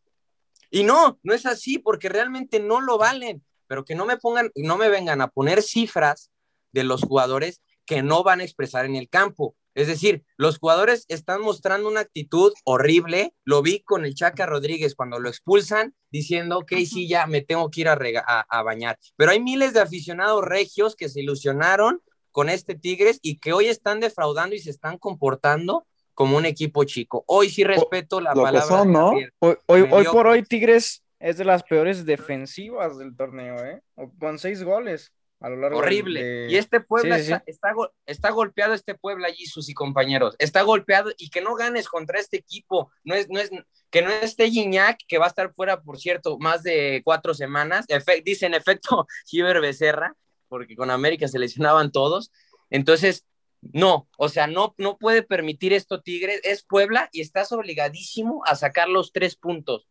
Y no, no es así, porque realmente no lo valen, pero que no me pongan, no me vengan a poner cifras de los jugadores que no van a expresar en el campo. Es decir, los jugadores están mostrando una actitud horrible. Lo vi con el Chaca Rodríguez cuando lo expulsan, diciendo, ok, sí, ya me tengo que ir a, rega- a, a bañar. Pero hay miles de aficionados regios que se ilusionaron con este Tigres y que hoy están defraudando y se están comportando como un equipo chico. Hoy sí respeto la lo que palabra. son, ¿no? Hoy, hoy, hoy por hoy Tigres es de las peores defensivas del torneo, ¿eh? Con seis goles a lo largo Horrible. de- Y este Puebla Sí, sí, está, está go- está golpeado, este Puebla allí, sus y compañeros. Está golpeado y que no ganes contra este equipo. No es, no es, que no esté Gignac, que va a estar fuera, por cierto, más de cuatro semanas. Efe- dice en efecto Giver Becerra, porque con América se lesionaban todos. Entonces, no, o sea, no, no puede permitir esto Tigres. Es Puebla y estás obligadísimo a sacar los tres puntos.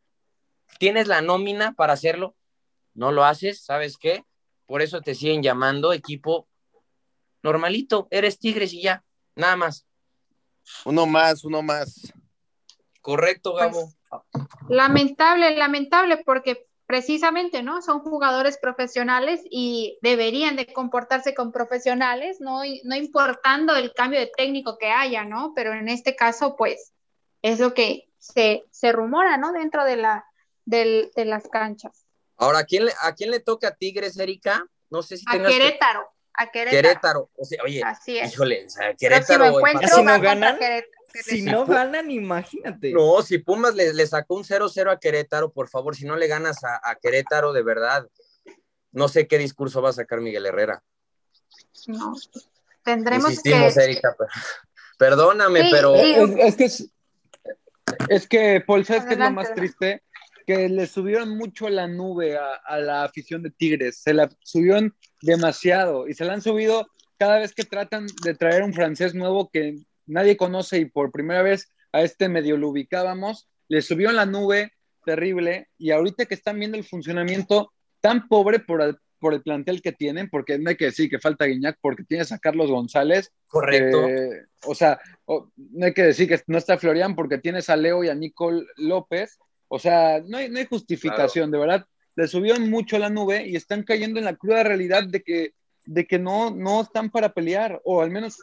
Tienes la nómina para hacerlo. No lo haces, ¿sabes qué? Por eso te siguen llamando equipo normalito. Eres Tigres y ya, nada más. Uno más, uno más. Correcto, Gabo. Lamentable, lamentable, porque precisamente, ¿no? Son jugadores profesionales y deberían de comportarse con profesionales, no, no importando el cambio de técnico que haya, ¿no? Pero en este caso, pues, es lo que se, se rumora, ¿no? Dentro de, la, del- de las canchas. Ahora, ¿a quién, le, ¿a quién le toca a Tigres, Erika? No sé si A tengas que- Querétaro, a Querétaro. Querétaro. O sea, oye, Así es. híjole, o sea, Querétaro. ¿Así no ganan? Si no ganan, imagínate. No, si Pumas le, le sacó un 0-0 a Querétaro, por favor, si no le ganas a, a Querétaro, de verdad, no sé qué discurso va a sacar Miguel Herrera. No, tendremos Insistimos, que... Erika, pero- perdóname, Sí, pero. Es, es que, es, es que, Paul, ¿sabes qué es lo más adelante. triste? Que le subieron mucho la nube a, a la afición de Tigres, se la subieron demasiado y se la han subido cada vez que tratan de traer un francés nuevo que nadie conoce y por primera vez a este medio lo ubicábamos, le subieron la nube terrible y ahorita que están viendo el funcionamiento tan pobre por el, por el plantel que tienen, porque no hay que decir que falta Guiñac porque tienes a Carlos González, correcto. eh, o sea, no hay que decir que no está Florian porque tienes a Leo y a Nicole López. O sea, no hay, no hay justificación, de verdad. Le subieron mucho la nube y están cayendo en la cruda realidad de que, de que no, no están para pelear, o al menos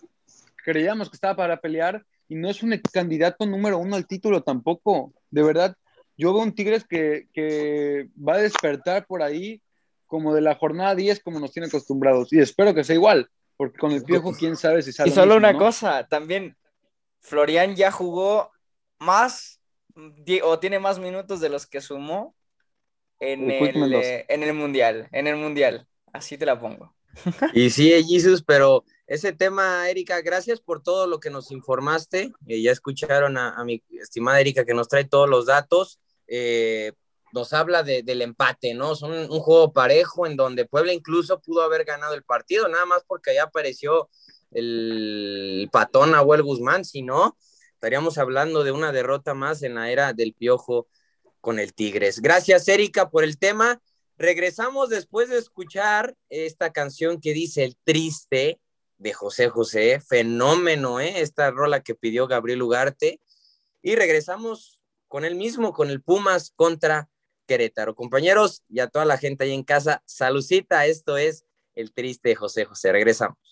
creíamos que estaba para pelear y no es un candidato número uno al título tampoco. De verdad, yo veo un Tigres que, que va a despertar por ahí como de la jornada 10 como nos tiene acostumbrados. Y espero que sea igual, porque con el Piojo quién sabe si sale. Y solo mismo, una ¿no? cosa, también Florian ya jugó más o tiene más minutos de los que sumó en El Quick el, eh, en el mundial, en el mundial. Así te la pongo. Y sí, Jesus, pero ese tema, Erika, gracias por todo lo que nos informaste. Eh, ya escucharon a, a mi estimada Erika que nos trae todos los datos. Eh, nos habla de- del empate, ¿no? Son un, juego parejo en donde Puebla incluso pudo haber ganado el partido, nada más porque allá apareció el patón Nahuel Guzmán, si no, estaríamos hablando de una derrota más en la era del piojo con el Tigres. Gracias, Erika, por el tema. Regresamos después de escuchar esta canción que dice El Triste de José José, fenómeno, ¿eh? Esta rola que pidió Gabriel Ugarte. Y regresamos con él mismo, con el Pumas contra Querétaro. Compañeros y a toda la gente ahí en casa, salucita, esto es El Triste de José José. Regresamos.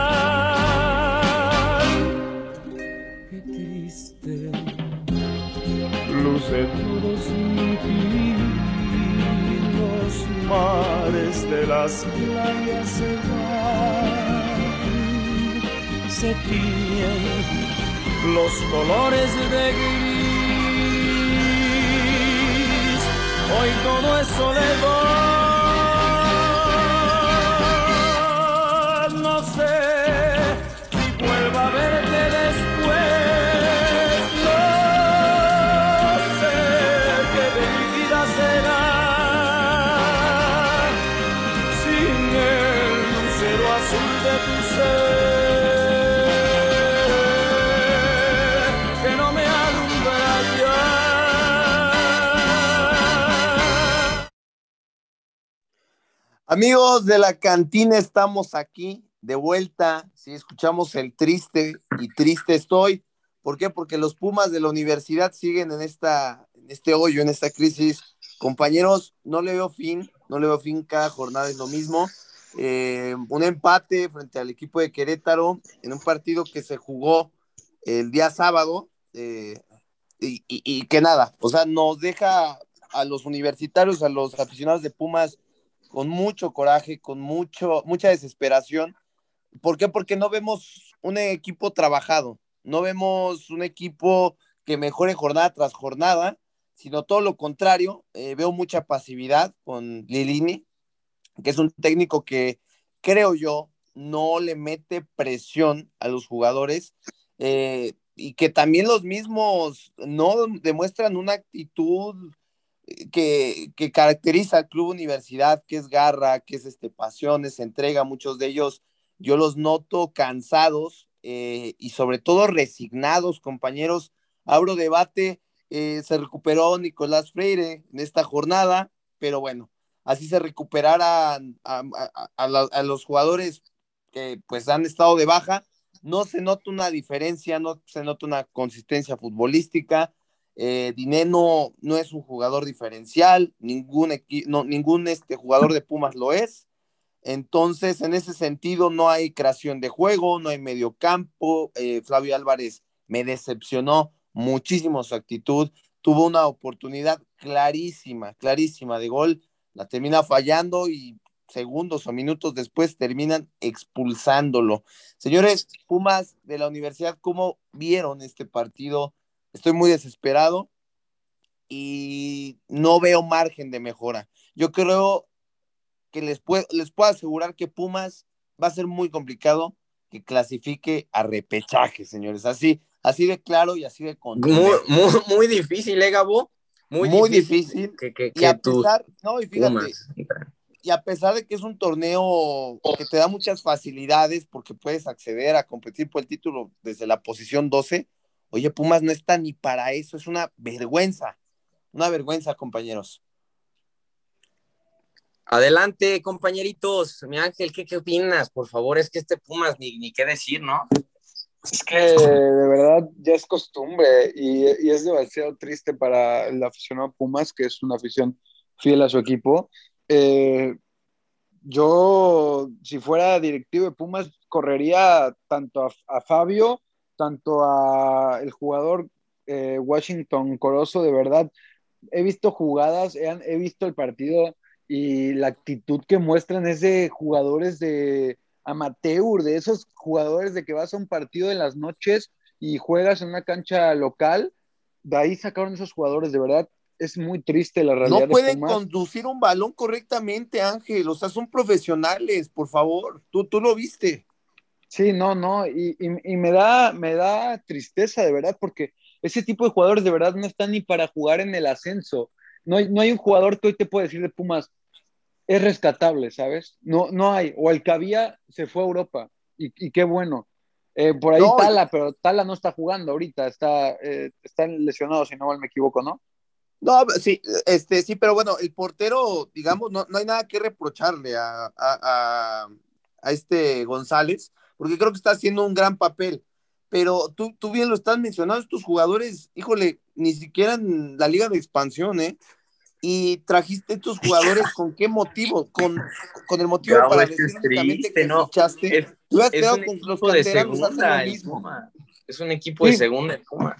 Luce todos los mares de las playas se van, se tiñen los colores de gris. Hoy todo es soledad, Amigos de la cantina, estamos aquí de vuelta. Si escuchamos el triste y triste estoy. ¿Por qué? Porque los Pumas de la universidad siguen en, esta, en este hoyo, en esta crisis. Compañeros, no le veo fin, no le veo fin, cada jornada es lo mismo. Eh, un empate frente al equipo de Querétaro en un partido que se jugó el día sábado eh, y, y- y que nada, o sea, nos deja a los universitarios, a los aficionados de Pumas con mucho coraje, con mucho, mucha desesperación. ¿Por qué? Porque no vemos un equipo trabajado, no vemos un equipo que mejore jornada tras jornada, sino todo lo contrario. Eh, veo mucha pasividad con Lilini, que es un técnico que creo yo no le mete presión a los jugadores eh, y que también los mismos no demuestran una actitud que, caracteriza al club universidad, que es garra, que es este, pasión, es entrega, muchos de ellos yo los noto cansados eh, y sobre todo resignados, compañeros. Abro debate, eh, se recuperó Nicolás Freire en esta jornada, pero bueno, así se recuperarán a, a los jugadores que pues han estado de baja. No se nota una diferencia, no se nota una consistencia futbolística. Eh, no es un jugador diferencial, ningún, no, ningún este, jugador de Pumas lo es. Entonces, en ese sentido, no hay creación de juego, no hay medio campo. Eh, Flavio Álvarez me decepcionó muchísimo su actitud. Tuvo una oportunidad clarísima, clarísima de gol, la termina fallando y segundos o minutos después terminan expulsándolo. Señores, Pumas de la universidad, ¿cómo vieron este partido? Estoy muy desesperado y no veo margen de mejora. Yo creo que les puedo, les puedo asegurar que Pumas va a ser muy complicado que clasifique a repechaje, señores. Así, así de claro y así de Muy, contundente. muy, muy difícil, ¿eh, Gabo? Muy, Muy difícil, difícil. que, que, Y a pesar, no, y fíjate, Pumas. y a pesar de que es un torneo que te da muchas facilidades porque puedes acceder a competir por el título desde la posición 12, oye, Pumas no está ni para eso, es una vergüenza, una vergüenza, compañeros. Adelante, compañeritos. Mi Ángel, ¿qué, qué opinas? Por favor, es que este Pumas ni, ni qué decir, ¿no? Es que de verdad ya es costumbre y, y es demasiado triste para el aficionado Pumas, que es una afición fiel a su equipo. Eh, yo, si fuera directivo de Pumas, correría tanto a, a Fabio, tanto a el jugador eh, Washington Corozo, de verdad. He visto jugadas, he, he visto el partido y la actitud que muestran es de jugadores de amateur, de esos jugadores de que vas a un partido en las noches y juegas en una cancha local, de ahí sacaron esos jugadores, de verdad, es muy triste la realidad. No de pueden conducir un balón correctamente, Ángel, o sea, son profesionales, por favor, tú, tú lo viste. Sí, no, no, y, y, y, me, da, me da tristeza, de verdad, porque ese tipo de jugadores de verdad no están ni para jugar en el ascenso. No hay, no hay un jugador que hoy te puede decir de Pumas, es rescatable, ¿sabes? No, no hay. O el que había se fue a Europa. Y, y qué bueno. Eh, por ahí No, Tala, pero Tala no está jugando ahorita. Está, eh, está lesionado, si no mal me equivoco, ¿no? No, sí, este, sí, pero bueno, el portero, digamos, no, no hay nada que reprocharle a, a, a, a este González, porque creo que está haciendo un gran papel. Pero tú, tú bien lo estás mencionando, estos jugadores, híjole, ni siquiera en la liga de expansión, ¿eh? Y trajiste estos jugadores con qué motivo, con, con el motivo Bravo, para decir triste, que ¿no? fichaste. Es, Tú has quedado con los canteranos, segunda, lo mismo. Puma. Es un equipo de Sí. segunda, el Puma.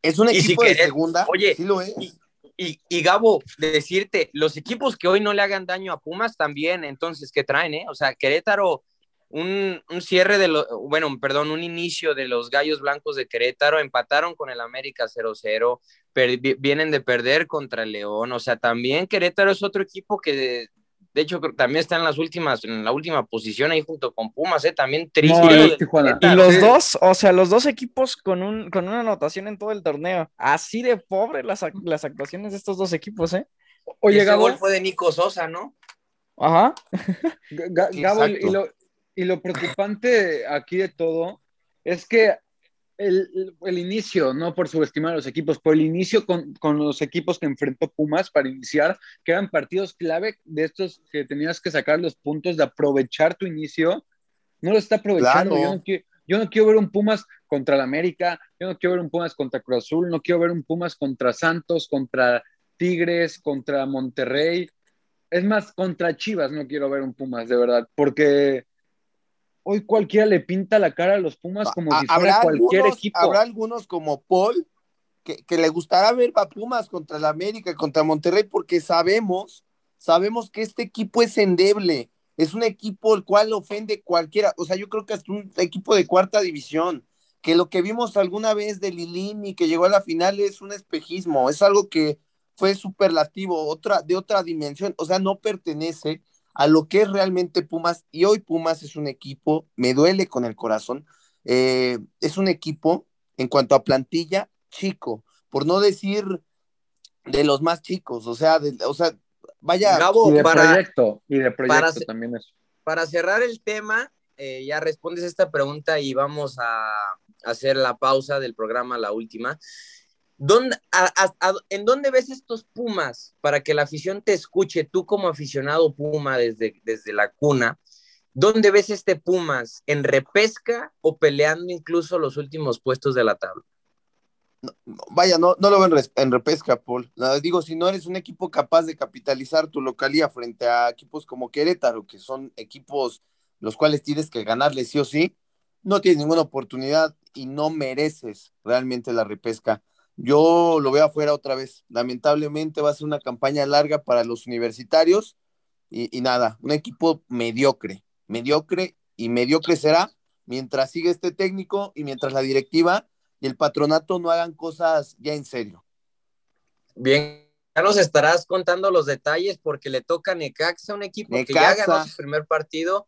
Es un si equipo de querés- segunda, oye, sí lo es. Y, y, y Gabo, de decirte, los equipos que hoy no le hagan daño a Pumas también, entonces, ¿qué traen, eh? O sea, Querétaro, un, un cierre de los, bueno, perdón, un inicio de los Gallos Blancos de Querétaro, empataron con el América 0-0, per- vi- vienen de perder contra el León, o sea, también Querétaro es otro equipo que, de, de hecho, también está en las últimas, en la última posición ahí junto con Pumas, eh, también triste. No. Y los dos, o sea, los dos equipos con, un, con una anotación en todo el torneo. Así de pobre las, las actuaciones de estos dos equipos, ¿eh? Oye, ese Gabo, gol fue de Nico Sosa, ¿no? Ajá. Ga- Gabo, y, lo, y lo preocupante aquí de todo es que el, el inicio, no por subestimar a los equipos, pero el inicio con, con los equipos que enfrentó Pumas para iniciar, que eran partidos clave de estos que tenías que sacar los puntos de aprovechar tu inicio, no lo está aprovechando. Claro. Yo, no quiero, yo no quiero ver un Pumas contra el América, yo no quiero ver un Pumas contra Cruz Azul, no quiero ver un Pumas contra Santos, contra Tigres, contra Monterrey. Es más, contra Chivas no quiero ver un Pumas, de verdad, porque hoy cualquiera le pinta la cara a los Pumas como si fuera cualquier algunos, equipo. habrá algunos como Paul que, que le gustará ver a Pumas contra el América, contra Monterrey, porque sabemos, sabemos que este equipo es endeble, es un equipo el cual ofende cualquiera, o sea, yo creo que es un equipo de cuarta división, que lo que vimos alguna vez de Lilini que llegó a la final es un espejismo, es algo que fue superlativo, otra, de otra dimensión, o sea, no pertenece a lo que es realmente Pumas, y hoy Pumas es un equipo, me duele con el corazón, eh, es un equipo en cuanto a plantilla chico, por no decir de los más chicos, o sea, de- o sea, vaya, Gabo, y de para, proyecto, y de proyecto para- también eso. para cerrar el tema, eh, ya respondes esta pregunta y vamos a hacer la pausa del programa, la última. ¿Dónde, ¿En dónde ves estos Pumas para que la afición te escuche, tú como aficionado Puma desde, desde la cuna? ¿Dónde ves este Pumas? ¿En repesca o peleando incluso los últimos puestos de la tabla? vaya, no, no lo res- en repesca, Paul. Nada, digo, si no eres un equipo capaz de capitalizar tu localía frente a equipos como Querétaro, que son equipos los cuales tienes que ganarle sí o sí, no tienes ninguna oportunidad y no mereces realmente la repesca. Yo lo veo afuera otra vez. Lamentablemente va a ser una campaña larga para los universitarios y, y nada, un equipo mediocre, mediocre y mediocre será mientras siga este técnico y mientras la directiva y el patronato no hagan cosas ya en serio. Bien, ya nos estarás contando los detalles porque le toca a Necaxa, un equipo que ya ganó su primer partido,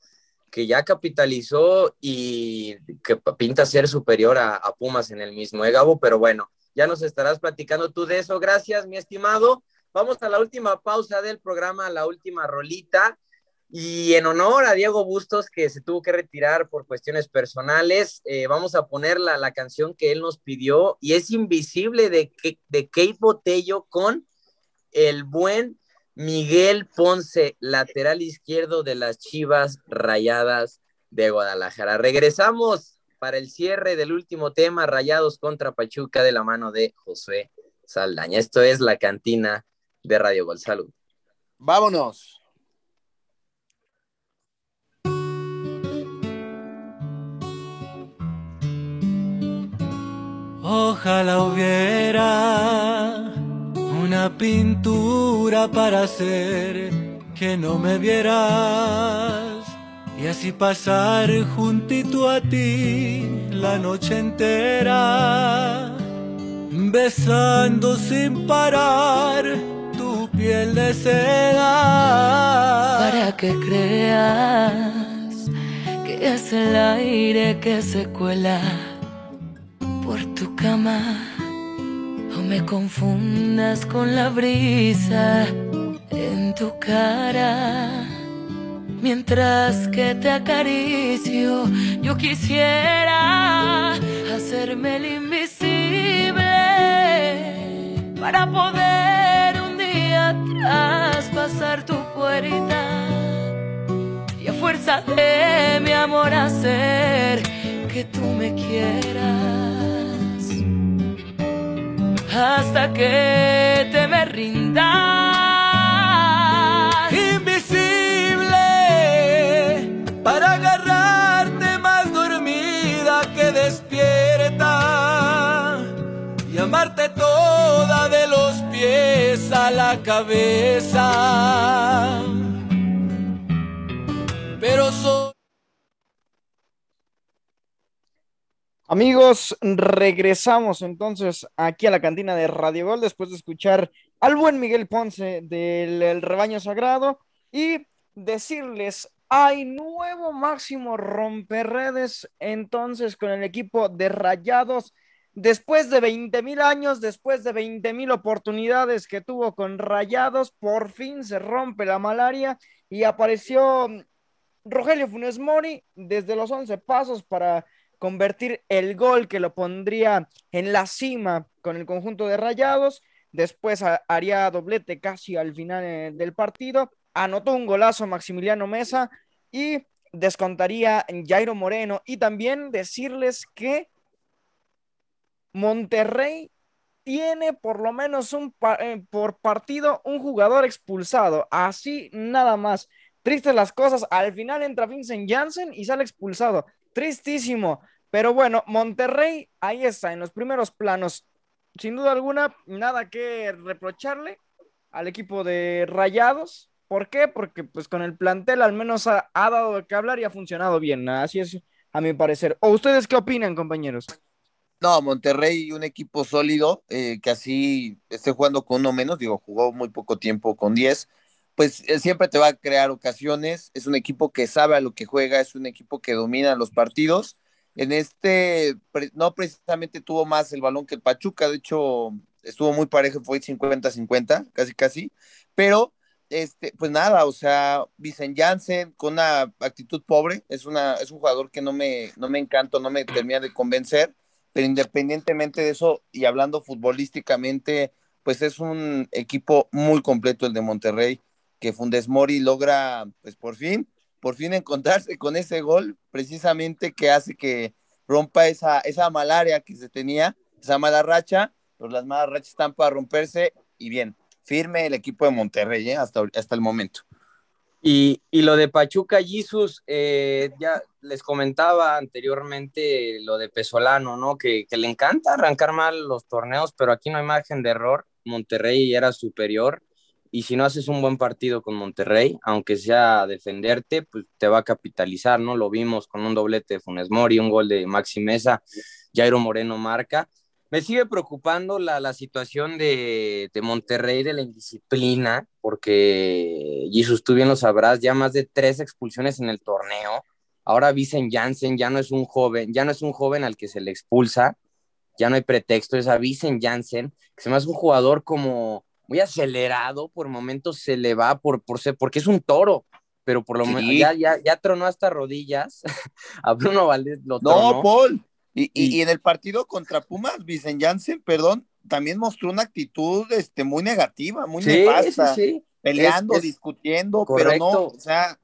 que ya capitalizó y que pinta ser superior a, a Pumas en el mismo, ¿eh, Gabo? Pero bueno, ya nos estarás platicando tú de eso. Gracias, mi estimado. Vamos a la última pausa del programa, la última rolita. Y en honor a Diego Bustos, que se tuvo que retirar por cuestiones personales, eh, vamos a poner la, la canción que él nos pidió y es Invisible de, de Kate Botello con el buen Miguel Ponce, lateral izquierdo de las Chivas Rayadas de Guadalajara. Regresamos para el cierre del último tema, Rayados contra Pachuca de la mano de José Saldaña. Esto es la cantina de Radio Gol. Salud. Vámonos. Ojalá hubiera una pintura para hacer que no me vieras y así pasar juntito a ti la noche entera, besando sin parar tu piel de seda. para que creas que es el aire que se cuela por tu cama o me confundas con la brisa en tu cara. Mientras que te acaricio, yo quisiera hacerme el invisible para poder un día traspasar tu puerta y a fuerza de mi amor hacer que tú me quieras. Hasta que te me rindas. Pies a la cabeza. Pero soy Amigos, regresamos entonces aquí a la cantina de Radio Gol después de escuchar al buen Miguel Ponce del el Rebaño Sagrado y decirles, hay nuevo máximo romperredes entonces con el equipo de Rayados. Después de 20 mil años, después de 20 mil oportunidades que tuvo con Rayados, por fin se rompe la malaria y apareció Rogelio Funes Mori desde los 11 pasos para convertir el gol que lo pondría en la cima con el conjunto de Rayados. Después haría doblete casi al final eh, del partido. Anotó un golazo Maximiliano Mesa y descontaría Jairo Moreno. Y también decirles que Monterrey tiene por lo menos un eh, por partido un jugador expulsado. Así nada más. Tristes las cosas. Al final entra Vincent Janssen y sale expulsado. Tristísimo. Pero bueno, Monterrey ahí está, en los primeros planos. Sin duda alguna, nada que reprocharle al equipo de Rayados. ¿Por qué? Porque pues con el plantel al menos ha, ha dado qué hablar y ha funcionado bien. Así es, a mi parecer. ¿O ustedes qué opinan, compañeros? No, Monterrey, un equipo sólido, eh, que así esté jugando con uno menos, digo, jugó muy poco tiempo con 10, pues eh, siempre te va a crear ocasiones, es un equipo que sabe a lo que juega, es un equipo que domina los partidos. En este, no precisamente tuvo más el balón que el Pachuca, de hecho, estuvo muy parejo, fue 50-50, casi casi, pero este, pues nada, o sea, Vicen Janssen con una actitud pobre, es, una, es un jugador que no me, no me encanta, no me termina de convencer pero independientemente de eso y hablando futbolísticamente, pues es un equipo muy completo el de Monterrey, que Fundes Mori logra, pues por fin, por fin encontrarse con ese gol, precisamente que hace que rompa esa, esa malaria que se tenía, esa mala racha, pero las malas rachas están para romperse y bien, firme el equipo de Monterrey ¿eh? hasta, hasta el momento. Y, y lo de Pachuca, Jesus, eh, ya les comentaba anteriormente lo de Pesolano, ¿no? Que, le encanta arrancar mal los torneos, pero aquí no hay margen de error. Monterrey era superior y si no haces un buen partido con Monterrey, aunque sea defenderte, pues te va a capitalizar, ¿no? Lo vimos con un doblete de Funes Mori, un gol de Maxi Mesa, Jairo Moreno marca. Me sigue preocupando la, la situación de, de, Monterrey, de la indisciplina, porque, Jesus, tú bien lo sabrás, ya más de tres expulsiones en el torneo. Ahora Vicen Janssen ya no es un joven, ya no es un joven al que se le expulsa, ya no hay pretexto, es a Vicen Janssen, que se me hace un jugador como muy acelerado, por momentos se le va por, por ser, porque es un toro, pero por lo menos ya, ya, ya tronó hasta rodillas. a Bruno Valdés lo tronó. No, Paul. Y, y, y, en el partido contra Pumas, Vicen Janssen, perdón, también mostró una actitud este, muy negativa, muy sí, nefasta, sí, sí. peleando, Es- es discutiendo, correcto. pero no, o sea,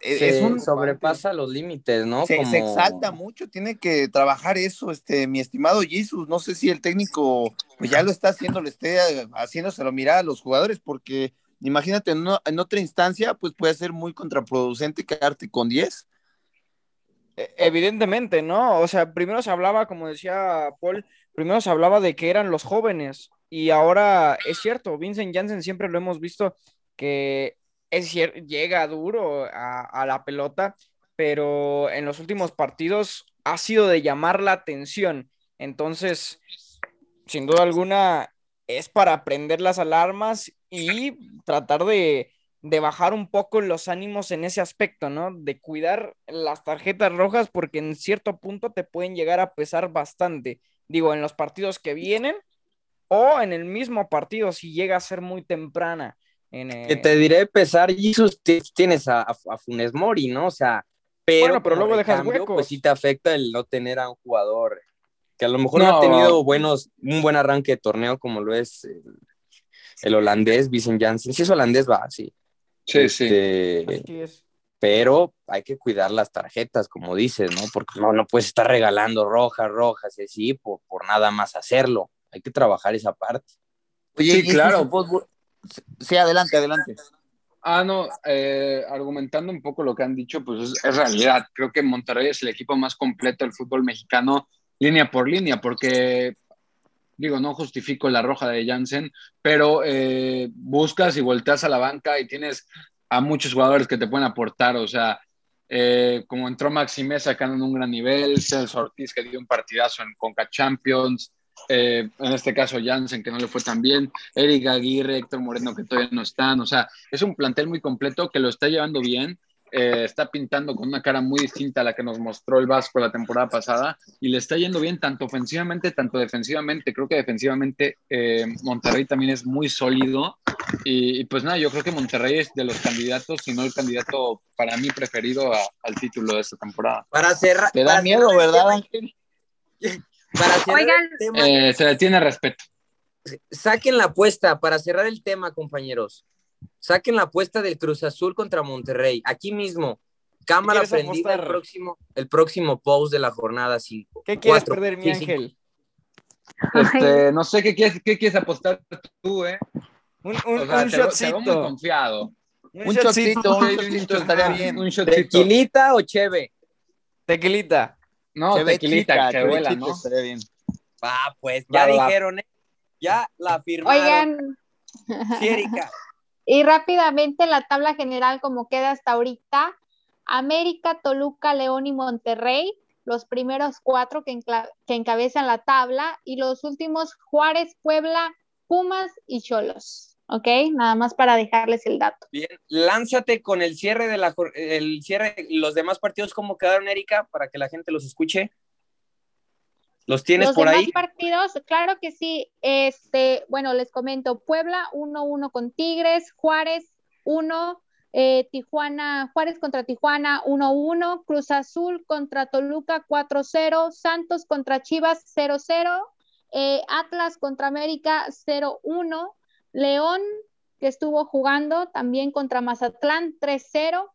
es, Se es un sobrepasa los límites, ¿no? se, Como- se exalta mucho, tiene que trabajar eso, este, mi estimado Jesus. No sé si el técnico pues ya lo está haciendo, le esté haciéndoselo mirar a los jugadores, porque imagínate, en, una- en otra instancia, pues puede ser muy contraproducente quedarte con 10. Evidentemente, ¿no? O sea, primero se hablaba, como decía Paul, primero se hablaba de que eran los jóvenes y ahora es cierto, Vincent Janssen siempre lo hemos visto que es llega duro a, a la pelota, pero en los últimos partidos ha sido de llamar la atención. Entonces, sin duda alguna, es para prender las alarmas y tratar de, de bajar un poco los ánimos en ese aspecto, ¿no? De cuidar las tarjetas rojas porque en cierto punto te pueden llegar a pesar bastante. Digo, en los partidos que vienen o en el mismo partido si llega a ser muy temprana. En, eh, Que te diré pesar, Jesus, ti- tienes a, a- Funes Mori, ¿no? O sea, pero, Bueno, pero luego dejas recambio, huecos. Pues sí te afecta el no tener a un jugador que a lo mejor no, No. ha tenido buenos, un buen arranque de torneo como lo es el, el holandés, Vincent Janssen. Si es holandés, va, sí. Sí, sí. Este, así es. pero hay que cuidar las tarjetas, como dices, ¿no? Porque no, no puedes estar regalando rojas, rojas, y así, por, por nada más hacerlo. Hay que trabajar esa parte. Oye, Sí, ¿y este claro. fútbol? Sí, adelante, adelante. Ah, no, eh, argumentando un poco lo que han dicho, pues es, es realidad. Creo que Monterrey es el equipo más completo del fútbol mexicano, línea por línea, porque, digo, no justifico la roja de Jansen, pero eh, buscas y volteas a la banca y tienes a muchos jugadores que te pueden aportar, o sea, eh, como entró Maximé sacando en un gran nivel, Celso Ortiz que dio un partidazo en Conca Champions, eh, en este caso Jansen que no le fue tan bien, Eric Aguirre, Héctor Moreno que todavía no están, o sea, es un plantel muy completo que lo está llevando bien, eh, está pintando con una cara muy distinta a la que nos mostró el Vasco la temporada pasada y le está yendo bien tanto ofensivamente, tanto defensivamente, creo que defensivamente eh, Monterrey también es muy sólido y, y, pues nada, yo creo que Monterrey es de los candidatos, si no el candidato para mí preferido a- al título de esta temporada. Para cerrar. Te da para miedo, ¿verdad, Ángel? Para cerrar Oigan. el tema, Eh, se le tiene respeto. saquen la apuesta para cerrar el tema, compañeros. Saquen la apuesta del Cruz Azul contra Monterrey. Aquí mismo. Cámara ¿Qué quieres prendida el próximo, el próximo post de la jornada 5. ¿Qué quieres perder, mi ángel? Este, no sé qué quieres, qué quieres apostar tú, ¿eh? Un, un, O sea, un te, veo- te veo muy shotcito. confiado. Un chocito, un Sí, chocito estaría bien. Un shotcito. ¿Tequilita o cheve? Tequilita. No, tequilita, Chevechita, que vuela, ¿no? estaría bien. Ah, pues ya Va, va, va. dijeron, ¿eh? Ya la firmaron. Oigan, Sí, Erika. Y rápidamente la tabla general como queda hasta ahorita, América, Toluca, León y Monterrey, los primeros cuatro que, que encabezan la tabla, y los últimos Juárez, Puebla, Pumas y Cholos. ¿Ok? Nada más para dejarles el dato. Bien, lánzate con el cierre de la el cierre, los demás partidos, ¿cómo quedaron, Erika? Para que la gente los escuche. ¿Los tienes Los por demás ahí? partidos, claro que sí. Este, bueno, les comento, Puebla 1-1 con Tigres, Juárez 1, eh, Tijuana, Juárez contra Tijuana 1-1, Cruz Azul contra Toluca 4-0, Santos contra Chivas 0-0, eh, Atlas contra América 0-1, León que estuvo jugando también contra Mazatlán 3-0,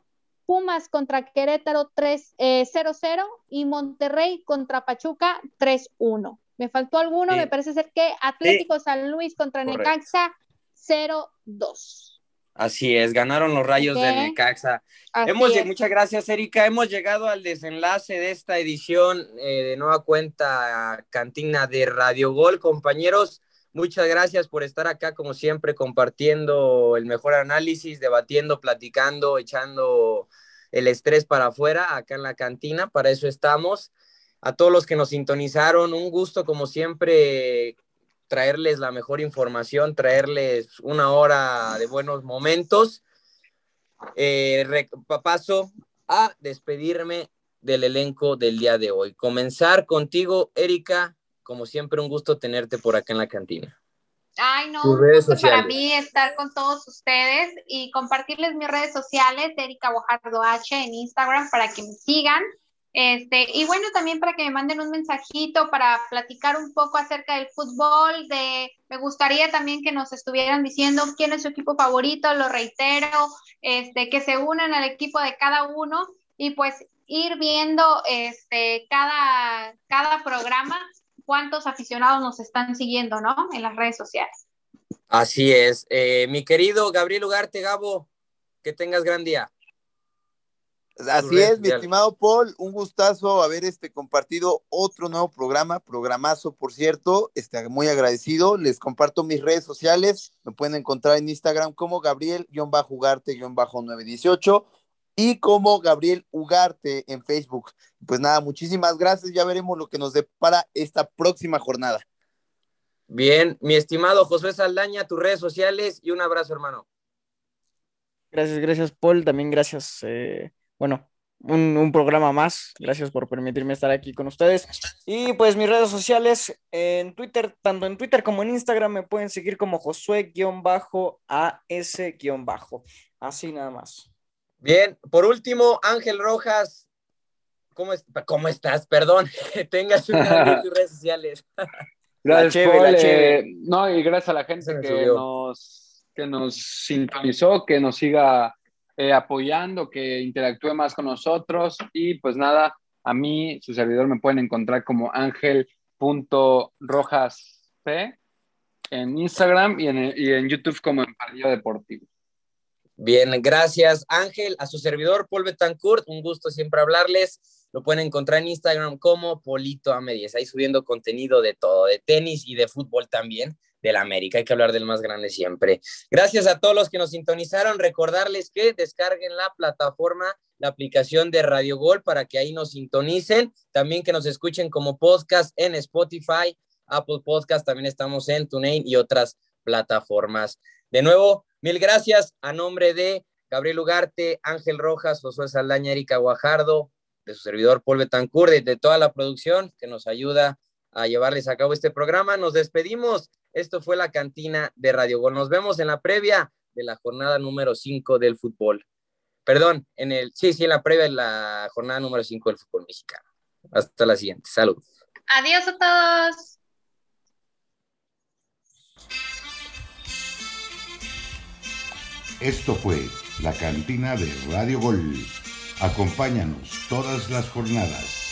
Pumas contra Querétaro 3, eh, 0-0 y Monterrey contra Pachuca 3-1. ¿Me faltó alguno? Sí. Me parece ser que Atlético San Luis contra Correcto. Necaxa 0-2. Así es, ganaron los rayos Ok. de Necaxa. Así Hemos, es. muchas gracias, Erika. Hemos llegado al desenlace de esta edición eh, de nueva cuenta Cantina de Radio Gol. Compañeros, muchas gracias por estar acá, como siempre, compartiendo el mejor análisis, debatiendo, platicando, echando el estrés para afuera acá en la cantina. Para eso estamos. A todos los que nos sintonizaron, un gusto, como siempre, traerles la mejor información, traerles una hora de buenos momentos. Eh, paso a despedirme del elenco del día de hoy. Comenzar contigo, Erika. Como siempre, un gusto tenerte por acá en la cantina. Ay, no, un redes gusto para sociales. mí estar con todos ustedes y compartirles mis redes sociales, Erika Bojardo H en Instagram para que me sigan. Este, y bueno, también para que me manden un mensajito para platicar un poco acerca del fútbol, de me gustaría también que nos estuvieran diciendo quién es su equipo favorito, lo reitero, este, que se unan al equipo de cada uno y pues ir viendo este cada, cada programa cuántos aficionados nos están siguiendo, ¿no? En las redes sociales. Así es. Eh, mi querido Gabriel Ugarte, Gabo, que tengas gran día. Así redes es, mi estimado Paul, un gustazo haber este compartido otro nuevo programa, programazo, por cierto, este, muy agradecido. Les comparto mis redes sociales, me pueden encontrar en Instagram como Gabriel-Ugarte-918 y como Gabriel Ugarte en Facebook. Pues nada, muchísimas gracias, ya veremos lo que nos depara esta próxima jornada. Bien, mi estimado Josué Saldaña, tus redes sociales y un abrazo, hermano. Gracias, gracias, Paul. También gracias, eh, bueno, un, un programa más. Gracias por permitirme estar aquí con ustedes. Y pues mis redes sociales en Twitter, tanto en Twitter como en Instagram, me pueden seguir como Josué-AS-. Así nada más. Bien, por último, Ángel Rojas, ¿cómo, es- cómo estás? Perdón, que tengas un gran día en tus redes sociales. Gracias, cheve, Paul, la eh, cheve. no, y gracias a la gente que subió. nos, que nos sintonizó, que nos siga eh, apoyando, que interactúe más con nosotros. Y pues nada, a mí, su servidor, me pueden encontrar como ángel.rojas P en Instagram y en, y en YouTube como Empalillo Deportivo. Bien, gracias Ángel, a su servidor Paul Betancourt, un gusto siempre hablarles. Lo pueden encontrar en Instagram como Polito Amedies, ahí subiendo contenido de todo, de tenis y de fútbol también del América. Hay que hablar del más grande siempre. Gracias a todos los que nos sintonizaron. Recordarles que descarguen la plataforma, la aplicación de Radio Gol para que ahí nos sintonicen. También que nos escuchen como podcast en Spotify, Apple Podcast. También estamos en TuneIn y otras plataformas. De nuevo, mil gracias a nombre de Gabriel Ugarte, Ángel Rojas, Josué Saldaña, Erika Guajardo, de su servidor Paul Betancourt, de, de toda la producción que nos ayuda a llevarles a cabo este programa. Nos despedimos. Esto fue la cantina de Radio Gol. Nos vemos en la previa de la jornada número 5 del fútbol. Perdón, en el, sí, sí, en la previa de la jornada número 5 del fútbol mexicano. Hasta la siguiente. Salud. Adiós a todos. Esto fue la cantina de Radio Gol. Acompáñanos todas las jornadas.